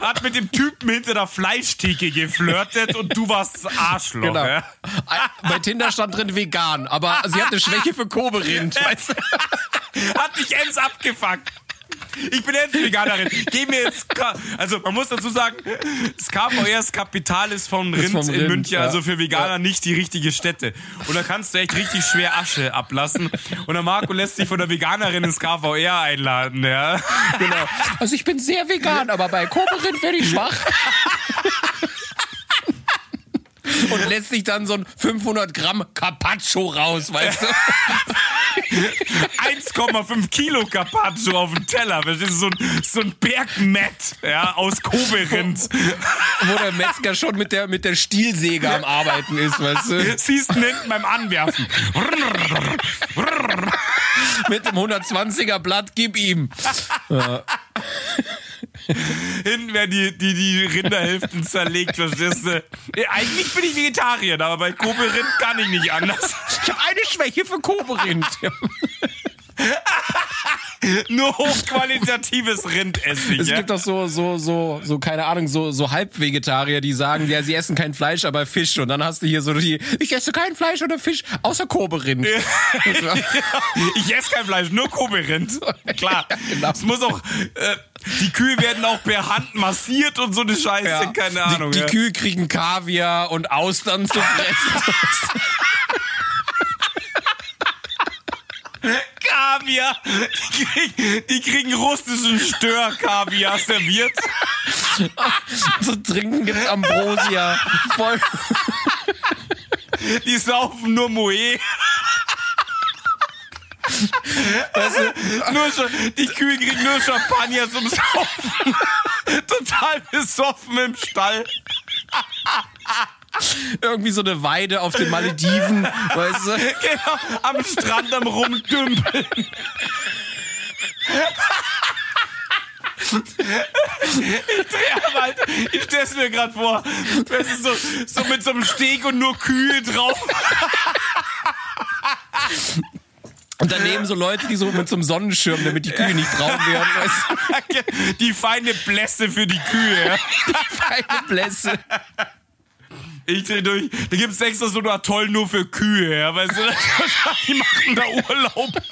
Hat mit dem Typen hinter der Fleischtheke geflirtet und du warst Arschloch. Genau. Ja? Bei Tinder stand drin vegan, aber sie hat eine Schwäche für Kobe-Rind. Weißt du? Hat dich ends abgefuckt. Ich bin jetzt Veganerin. Geh mir jetzt. Also, man muss dazu sagen, das KVR, das Kapital ist vom Rind vom in Rind, München, ja. also für Veganer nicht die richtige Stätte. Und da kannst du echt richtig schwer Asche ablassen. Und der Marco lässt sich von der Veganerin ins KVR einladen, ja. Genau. Also ich bin sehr vegan, aber bei Kobe-Rind werde ich schwach. Und lässt sich dann so ein 500 Gramm Carpaccio raus, weißt du? 1,5 Kilo Carpaccio auf dem Teller. Verstehst du? So ein, so ein Bergmett, ja, aus Kobe-Rind. Wo der Metzger schon mit der, mit der Stielsäge am Arbeiten ist, weißt du? Siehst du hinten beim Anwerfen. Mit dem 120er Blatt, gib ihm. Hinten werden die, die, die Rinderhälften zerlegt, verstehst du? Ja, Eigentlich bin ich Vegetarier, aber bei Kobe-Rind kann ich nicht anders. Ich habe eine Schwäche für Kobe-Rind. Nur hochqualitatives Rind esse ich. Es Ja? gibt doch so, so, so, so, keine Ahnung, so, so Halbvegetarier, die sagen, ja, sie essen kein Fleisch, aber Fisch. Und dann hast du hier so die, ich esse kein Fleisch oder Fisch, außer Kobe-Rind. Ich esse kein Fleisch, nur Kobe-Rind. Klar. genau. Es muss auch, äh, die Kühe werden auch per Hand massiert und so eine Scheiße, Ja. keine Ahnung. Die, die ja. Kühe kriegen Kaviar und Austern zu fressen. Kaviar. Die kriegen, die kriegen russischen Stör-Kaviar serviert. zu trinken gibt's Ambrosia. Voll. Die saufen nur Moe. Weißt du, Nur Cha- die Kühe kriegen nur Champagner zum Saufen. Total besoffen im Stall. irgendwie so eine Weide auf den Malediven, weißt du? Genau, am Strand am Rumdümpeln. Ich dreh aber halt, ich stell's mir gerade vor, das ist so, so mit so einem Steg und nur Kühe drauf. Und daneben so Leute, die so mit so einem Sonnenschirm, damit die Kühe nicht braun werden, weißt? Die feine Blässe für die Kühe. ja. Keine Blässe. Ich dreh durch. Da gibt's extra so ein Atoll nur für Kühe, ja, weißt du? Die machen da Urlaub.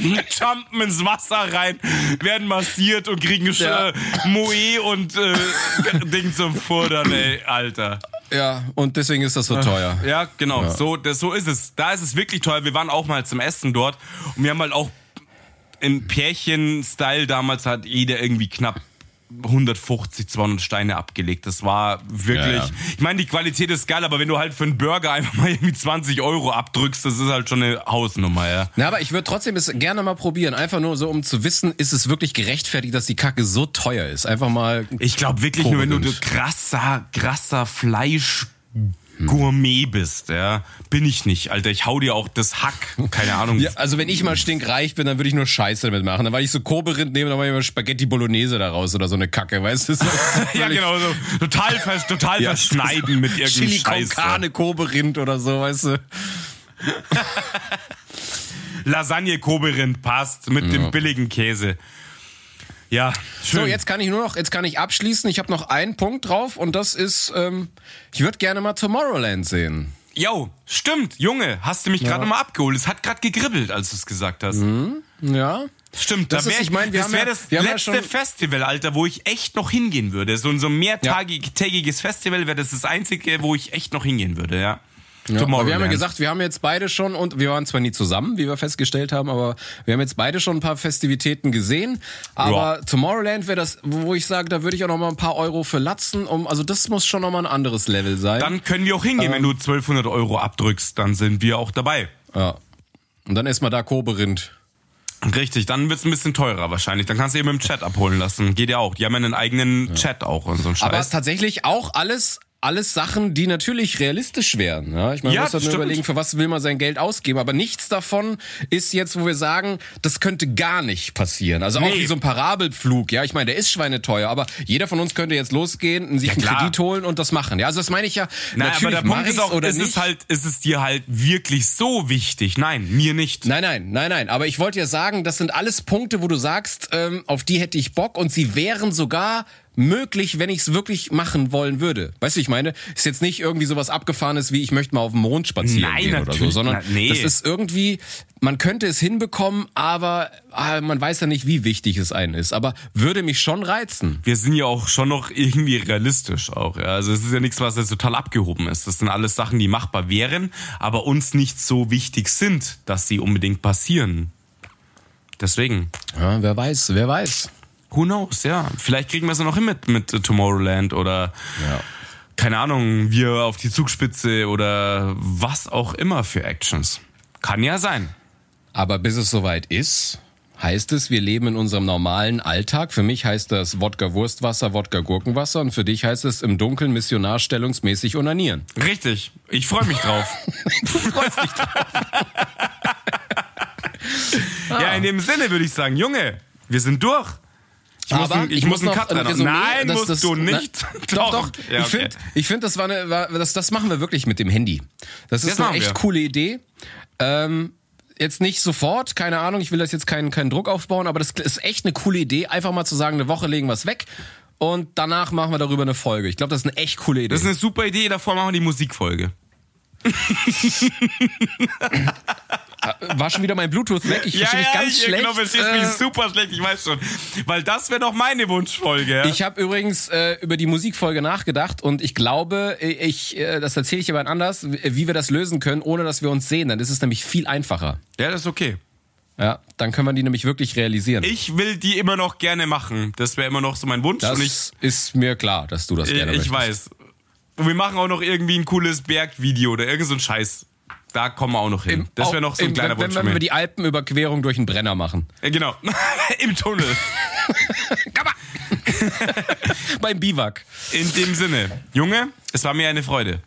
Jumpen ins Wasser rein, werden massiert und kriegen Ja. äh, Moe und äh, Ding zum Futtern, ey, Alter. Ja, und deswegen ist das so teuer. Ja, genau. So, das, so ist es. Da ist es wirklich teuer. Wir waren auch mal zum Essen dort und wir haben halt auch in Pärchen-Style damals hat jeder irgendwie knapp 150, 200 Steine abgelegt. Das war wirklich. Ja, ja. Ich meine, die Qualität ist geil, aber wenn du halt für einen Burger einfach mal irgendwie 20 Euro abdrückst, das ist halt schon eine Hausnummer, ja. Na, aber ich würde trotzdem es gerne mal probieren. Einfach nur so, um zu wissen, ist es wirklich gerechtfertigt, dass die Kacke so teuer ist. Einfach mal. Ich glaube wirklich nur, wenn du krasser, krasser Fleisch. Gourmet bist, ja. Bin ich nicht, Alter. Ich hau dir auch das Hack, keine Ahnung. Ja, also wenn ich mal stinkreich bin, dann würde ich nur Scheiße damit machen. Dann weil ich so Kobe-Rind nehme, dann mache ich mal Spaghetti Bolognese daraus oder so eine Kacke, weißt du? So, Ja, genau, so total, vers total Ja, verschneiden mit irgendeinem Chili Scheiß. Carne, Kobe-Rind oder so, weißt du? Lasagne Koberind passt mit dem billigen Käse. Ja, schön. So, jetzt kann ich nur noch, jetzt kann ich abschließen. Ich habe noch einen Punkt drauf und das ist, ähm, ich würde gerne mal Tomorrowland sehen. Yo, stimmt, Junge, hast du mich gerade nochmal abgeholt. Es hat gerade gegribbelt, als du es gesagt hast. Ja. Stimmt, Das da ist- wär, ich mein, das wäre ja- das wir ja letzte schon- Festival, Alter, wo ich echt noch hingehen würde. So, so ein mehrtägiges Festival wäre das das einzige, wo ich echt noch hingehen würde, ja. Ja, aber wir haben ja gesagt, wir haben jetzt beide schon, und wir waren zwar nie zusammen, wie wir festgestellt haben, aber wir haben jetzt beide schon ein paar Festivitäten gesehen. Aber Ja. Tomorrowland wäre das, wo ich sage, da würde ich auch noch mal ein paar Euro für latzen. Um, also das muss schon noch mal ein anderes Level sein. Dann können wir auch hingehen, wenn du 1200 Euro abdrückst, dann sind wir auch dabei. Ja. Und dann erstmal da Kobe-Rind. Richtig, dann wird's ein bisschen teurer wahrscheinlich. Dann kannst du eben im Chat abholen lassen. Geht ja auch. Die haben ja einen eigenen Chat auch und so ein Aber Scheiß. tatsächlich auch alles alles Sachen, die natürlich realistisch wären. Ja, ich meine, Ja, man muss halt nur stimmt. überlegen, für was will man sein Geld ausgeben. Aber nichts davon ist jetzt, wo wir sagen, das könnte gar nicht passieren. Also auch Nee. wie so ein Parabelflug. Ja, ich meine, der ist schweineteuer, aber jeder von uns könnte jetzt losgehen, sich Ja, einen. Kredit holen und das machen. Ja, also das meine ich ja. Nein, natürlich aber der Punkt ist auch, oder ist es halt, ist es dir halt wirklich so wichtig? Nein, mir nicht. Nein, nein, nein, nein. Aber ich wollte ja sagen, das sind alles Punkte, wo du sagst, ähm, auf die hätte ich Bock und sie wären sogar möglich, wenn ich es wirklich machen wollen würde. Weißt du, ich meine? Ist jetzt nicht irgendwie sowas abgefahrenes wie ich möchte mal auf dem Mond spazieren Nein, gehen oder so, sondern nee. das ist irgendwie, man könnte es hinbekommen, aber ah, man weiß ja nicht, wie wichtig es einen ist. Aber würde mich schon reizen. wir sind ja auch schon noch irgendwie realistisch auch. Ja. Also es ist ja nichts, was jetzt total abgehoben ist. Das sind alles Sachen, die machbar wären, aber uns nicht so wichtig sind, dass sie unbedingt passieren. Deswegen, Ja, wer weiß, wer weiß. Who knows, ja. Vielleicht kriegen wir es ja noch hin mit, mit Tomorrowland oder keine Ahnung, wir auf die Zugspitze oder was auch immer für Actions. Kann ja sein. Aber bis es soweit ist, heißt es, wir leben in unserem normalen Alltag. Für mich heißt das Wodka Wurstwasser, Wodka Gurkenwasser und für dich heißt es im Dunkeln missionarstellungsmäßig onanieren. Richtig. Ich freue mich drauf. Du freust dich drauf. Ja, in dem Sinne würde ich sagen, Junge, wir sind durch. Ich muss, Aber ein, ich muss einen noch Cut ein. Resümee, Nein, dass musst das- du na, nicht. doch, doch. Ja, Ich okay. finde, ich find, das war eine, war, das, das machen wir wirklich mit dem Handy. Das ist Das eine echt wir. coole Idee. Ähm, jetzt nicht sofort, keine Ahnung, ich will das jetzt keinen, keinen Druck aufbauen, aber das ist echt eine coole Idee, einfach mal zu sagen, eine Woche legen wir es weg und danach machen wir darüber eine Folge. Ich glaube, das ist eine echt coole Idee. Das ist eine super Idee, davor machen wir die Musikfolge. war schon wieder mein Bluetooth weg. Ich verstehe mich ganz ich, schlecht. Genau, verstehst Äh, mich super schlecht, ich weiß schon. Weil das wäre doch meine Wunschfolge. Ja? Ich habe übrigens äh, über die Musikfolge nachgedacht und ich glaube, ich, äh, das erzähle ich jemand anders, wie wir das lösen können, ohne dass wir uns sehen. Dann ist es nämlich viel einfacher. ja, das ist okay. Ja, dann können wir die nämlich wirklich realisieren. Ich will die immer noch gerne machen. Das wäre immer noch so mein Wunsch. das und ich, ist mir klar, dass du das gerne ich möchtest. weiß. Und wir machen auch noch irgendwie ein cooles Bergvideo oder irgend so ein Scheiß. Da kommen wir auch noch hin. das wäre noch so ein Im- kleiner Wunsch wenn, wenn wir die Alpenüberquerung durch einen Brenner machen. Ja, genau. Im Tunnel. Beim Biwak. In dem Sinne, Junge, es war mir eine Freude.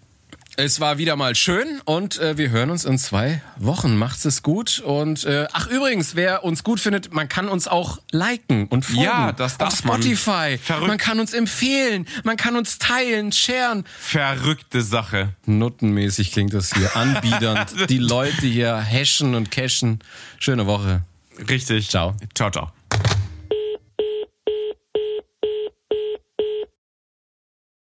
Es war wieder mal schön und äh, wir hören uns in zwei Wochen. Macht's es gut und äh, ach übrigens, wer uns gut findet, man kann uns auch liken und folgen. Ja, das auf darf man. Spotify. Verrückt. Man kann uns empfehlen, man kann uns teilen, sharen. Verrückte Sache. Nuttenmäßig klingt das hier, anbiedernd. Die Leute hier hashen und cashen. Schöne Woche. Richtig. Ciao. Ciao, ciao.